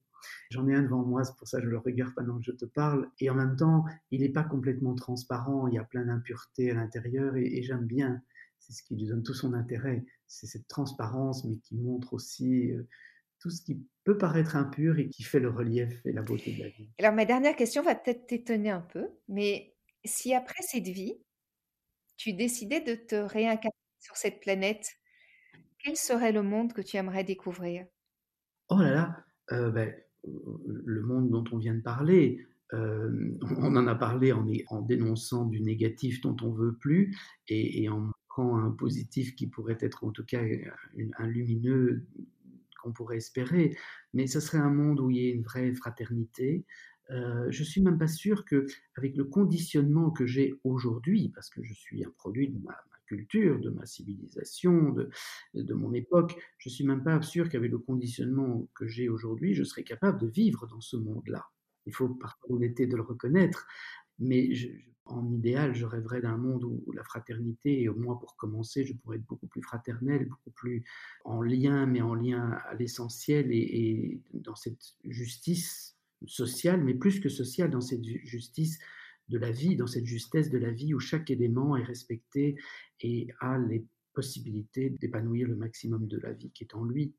J'en ai un devant moi, c'est pour ça que je le regarde pendant que je te parle. Et en même temps, il n'est pas complètement transparent, il y a plein d'impuretés à l'intérieur et, j'aime bien. C'est ce qui lui donne tout son intérêt. C'est cette transparence, mais qui montre aussi euh, tout ce qui peut paraître impur et qui fait le relief et la beauté de la vie. Alors ma dernière question va peut-être t'étonner un peu, mais si après cette vie, tu décidais de te réincarner sur cette planète, quel serait le monde que tu aimerais découvrir? Oh là là, euh, ben, le monde dont on vient de parler, euh, on en a parlé en, en, dénonçant du négatif dont on veut plus et, en montrant un positif qui pourrait être en tout cas un lumineux on pourrait espérer, mais ce serait un monde où il y ait une vraie fraternité. Euh, je suis même pas sûr que, avec le conditionnement que j'ai aujourd'hui, parce que je suis un produit de ma, culture, de ma civilisation, de, de, mon époque, je suis même pas sûr qu'avec le conditionnement que j'ai aujourd'hui, je serais capable de vivre dans ce monde-là. Il faut par honnêteté de le reconnaître, mais je, en idéal, je rêverais d'un monde où, la fraternité, et au moins pour commencer, je pourrais être beaucoup plus fraternel, beaucoup plus en lien, mais en lien à l'essentiel et, dans cette justice sociale, mais plus que sociale, dans cette justice de la vie, dans cette justesse de la vie où chaque élément est respecté et a les possibilités d'épanouir le maximum de la vie qui est en lui.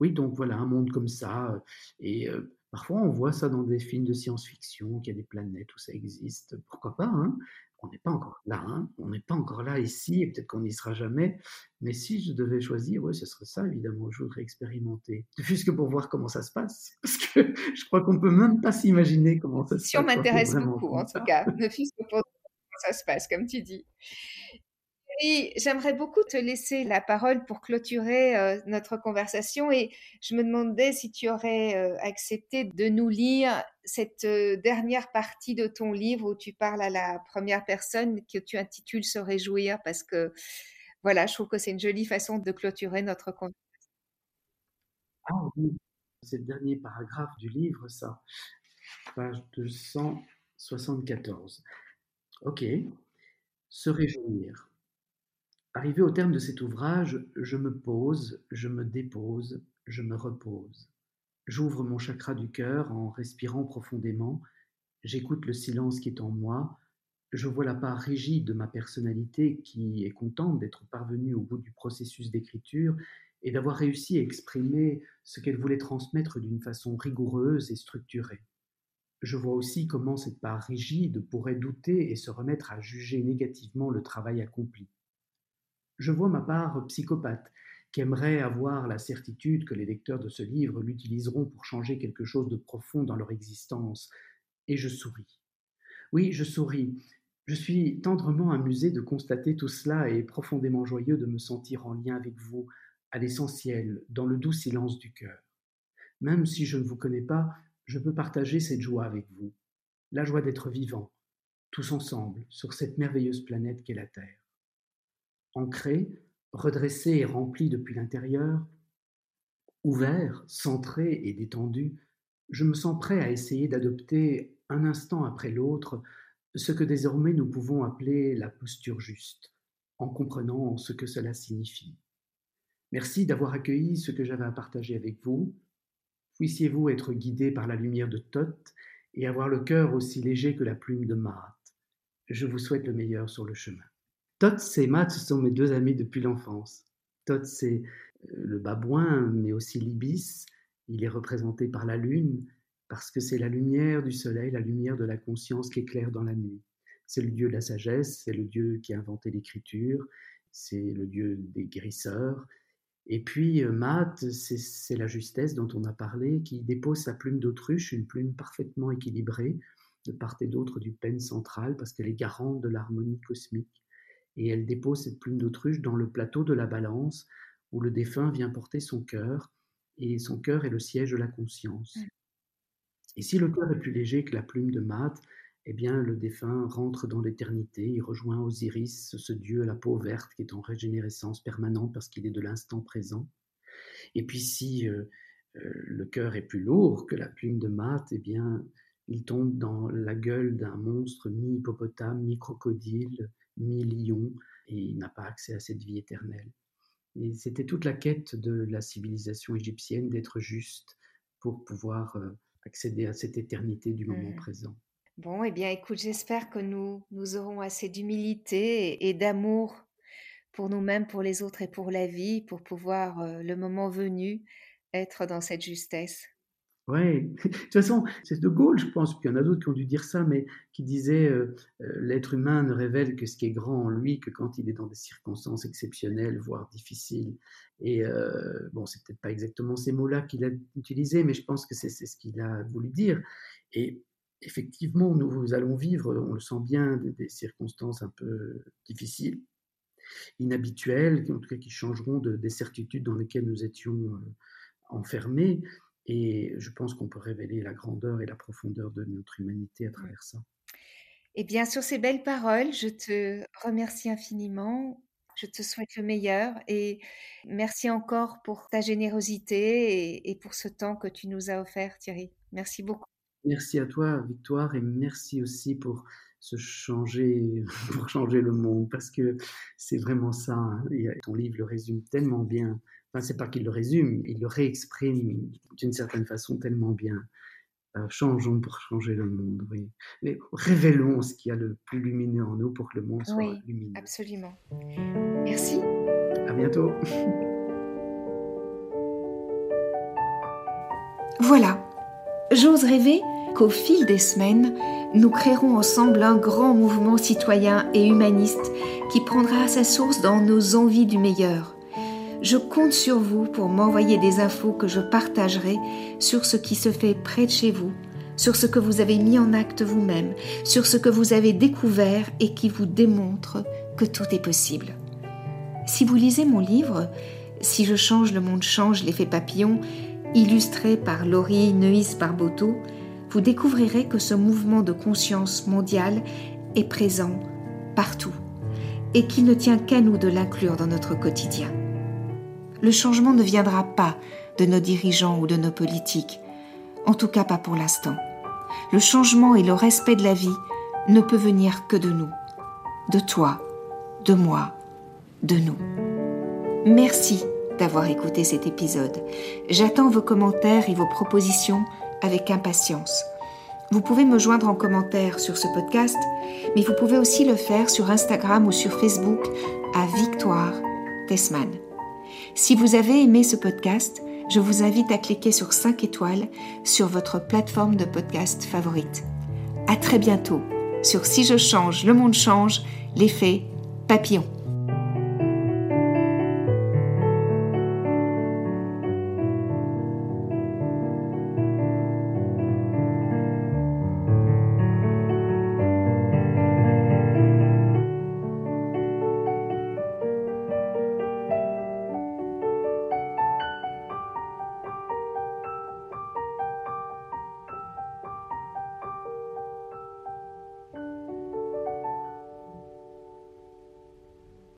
Oui, donc voilà, un monde comme ça. Euh, et euh, Parfois, on voit ça dans des films de science-fiction, qu'il y a des planètes où ça existe. Pourquoi pas hein? On n'est pas encore là. Hein? On n'est pas encore là ici, et peut-être qu'on n'y sera jamais. Mais si je devais choisir, oui, ce serait ça, évidemment. Je voudrais expérimenter. Juste pour voir comment ça se passe. Parce que je crois qu'on peut même pas s'imaginer comment ça se passe. Si on m'intéresse beaucoup, en tout cas. Ne fût que pour comment ça se passe, comme tu dis j'aimerais beaucoup te laisser la parole pour clôturer euh, notre conversation et je me demandais si tu aurais euh, accepté de nous lire cette euh, dernière partie de ton livre où tu parles à la première personne que tu intitules Se réjouir parce que voilà, je trouve que c'est une jolie façon de clôturer notre conversation. Ah oui, c'est le dernier paragraphe du livre, ça, page 274. Ok, se réjouir. Arrivé au terme de cet ouvrage, je me pose, je me dépose, je me repose. J'ouvre mon chakra du cœur en respirant profondément, j'écoute le silence qui est en moi, je vois la part rigide de ma personnalité qui est contente d'être parvenue au bout du processus d'écriture et d'avoir réussi à exprimer ce qu'elle voulait transmettre d'une façon rigoureuse et structurée. Je vois aussi comment cette part rigide pourrait douter et se remettre à juger négativement le travail accompli je vois ma part psychopathe, qui aimerait avoir la certitude que les lecteurs de ce livre l'utiliseront pour changer quelque chose de profond dans leur existence, et je souris. Oui, je souris. Je suis tendrement amusé de constater tout cela et profondément joyeux de me sentir en lien avec vous, à l'essentiel, dans le doux silence du cœur. Même si je ne vous connais pas, je peux partager cette joie avec vous, la joie d'être vivant, tous ensemble, sur cette merveilleuse planète qu'est la Terre ancré, redressé et rempli depuis l'intérieur, ouvert, centré et détendu, je me sens prêt à essayer d'adopter un instant après l'autre ce que désormais nous pouvons appeler la posture juste, en comprenant ce que cela signifie. Merci d'avoir accueilli ce que j'avais à partager avec vous. Puissiez-vous être guidé par la lumière de Thoth et avoir le cœur aussi léger que la plume de Mahat. Je vous souhaite le meilleur sur le chemin. Tots et Matt sont mes deux amis depuis l'enfance. Tots, c'est euh, le babouin, mais aussi l'ibis. Il est représenté par la lune. parce que c'est la lumière du soleil, la lumière de la conscience qui éclaire dans la nuit. C'est le Dieu de la sagesse, c'est le Dieu qui a inventé l'écriture, c'est le Dieu des guérisseurs. Et puis, euh, Math, c'est la justesse dont on a parlé, qui dépose sa plume d'autruche, une plume parfaitement équilibrée, de part et d'autre du pen central, parce qu'elle est garante de l'harmonie cosmique. Et elle dépose cette plume d'autruche dans le plateau de la balance, où le défunt vient porter son cœur, et son cœur est le siège de la conscience. Mmh. Et si le cœur est plus léger que la plume de Math, eh bien, le défunt rentre dans l'éternité, il rejoint Osiris, ce dieu à la peau verte qui est en régénérescence permanente parce qu'il est de l'instant présent. Et puis, si euh, euh, le cœur est plus lourd que la plume de Math, eh bien, il tombe dans la gueule d'un monstre mi-hippopotame, mi-crocodile, mi-lion, et il n'a pas accès à cette vie éternelle. Et c'était toute la quête de la civilisation égyptienne d'être juste pour pouvoir euh, accéder à cette éternité du moment mmh. présent. Bon, eh bien, écoute, j'espère que nous, nous aurons assez d'humilité et, d'amour pour nous-mêmes, pour les autres et pour la vie, pour pouvoir, euh, le moment venu, être dans cette justesse. Oui, de toute façon, c'est De Gaulle, je pense, puis il y en a d'autres qui ont dû dire ça, mais qui disait euh, euh, l'être humain ne révèle que ce qui est grand en lui que quand il est dans des circonstances exceptionnelles, voire difficiles. Et euh, bon, c'est peut-être pas exactement ces mots-là qu'il a utilisés, mais je pense que c'est ce qu'il a voulu dire. Et effectivement, nous allons vivre, on le sent bien, des, circonstances un peu difficiles, inhabituelles, en tout cas qui changeront de, des certitudes dans lesquelles nous étions enfermés. Et je pense qu'on peut révéler la grandeur et la profondeur de notre humanité à travers ça. Et bien, sur ces belles paroles, je te remercie infiniment. Je te souhaite le meilleur et merci encore pour ta générosité et, pour ce temps que tu nous as offert, Thierry. Merci beaucoup. Merci à toi, Victoire, et merci aussi pour se changer, pour changer le monde, parce que c'est vraiment ça. Hein. ton livre le résume tellement bien. Enfin, c'est pas qu'il le résume, il le réexprime d'une certaine façon tellement bien. Euh, changeons pour changer le monde, oui. Mais révélons ce qu'il y a le plus lumineux en nous pour que le monde soit oui, lumineux. Absolument. Merci. À bientôt. Voilà. J'ose rêver qu'au fil des semaines, nous créerons ensemble un grand mouvement citoyen et humaniste qui prendra sa source dans nos envies du meilleur je compte sur vous pour m'envoyer des infos que je partagerai sur ce qui se fait près de chez vous, sur ce que vous avez mis en acte vous-même, sur ce que vous avez découvert et qui vous démontre que tout est possible. Si vous lisez mon livre, Si je change, le monde change, l'effet papillon, illustré par Laurie Neuis Barboteau, vous découvrirez que ce mouvement de conscience mondiale est présent partout et qu'il ne tient qu'à nous de l'inclure dans notre quotidien le changement ne viendra pas de nos dirigeants ou de nos politiques, en tout cas pas pour l'instant. Le changement et le respect de la vie ne peut venir que de nous, de toi, de moi, de nous. Merci d'avoir écouté cet épisode. J'attends vos commentaires et vos propositions avec impatience. Vous pouvez me joindre en commentaire sur ce podcast, mais vous pouvez aussi le faire sur Instagram ou sur Facebook à Victoire Tessman. Si vous avez aimé ce podcast, je vous invite à cliquer sur 5 étoiles sur votre plateforme de podcast favorite. À très bientôt sur Si je change, le monde change, l'effet papillon.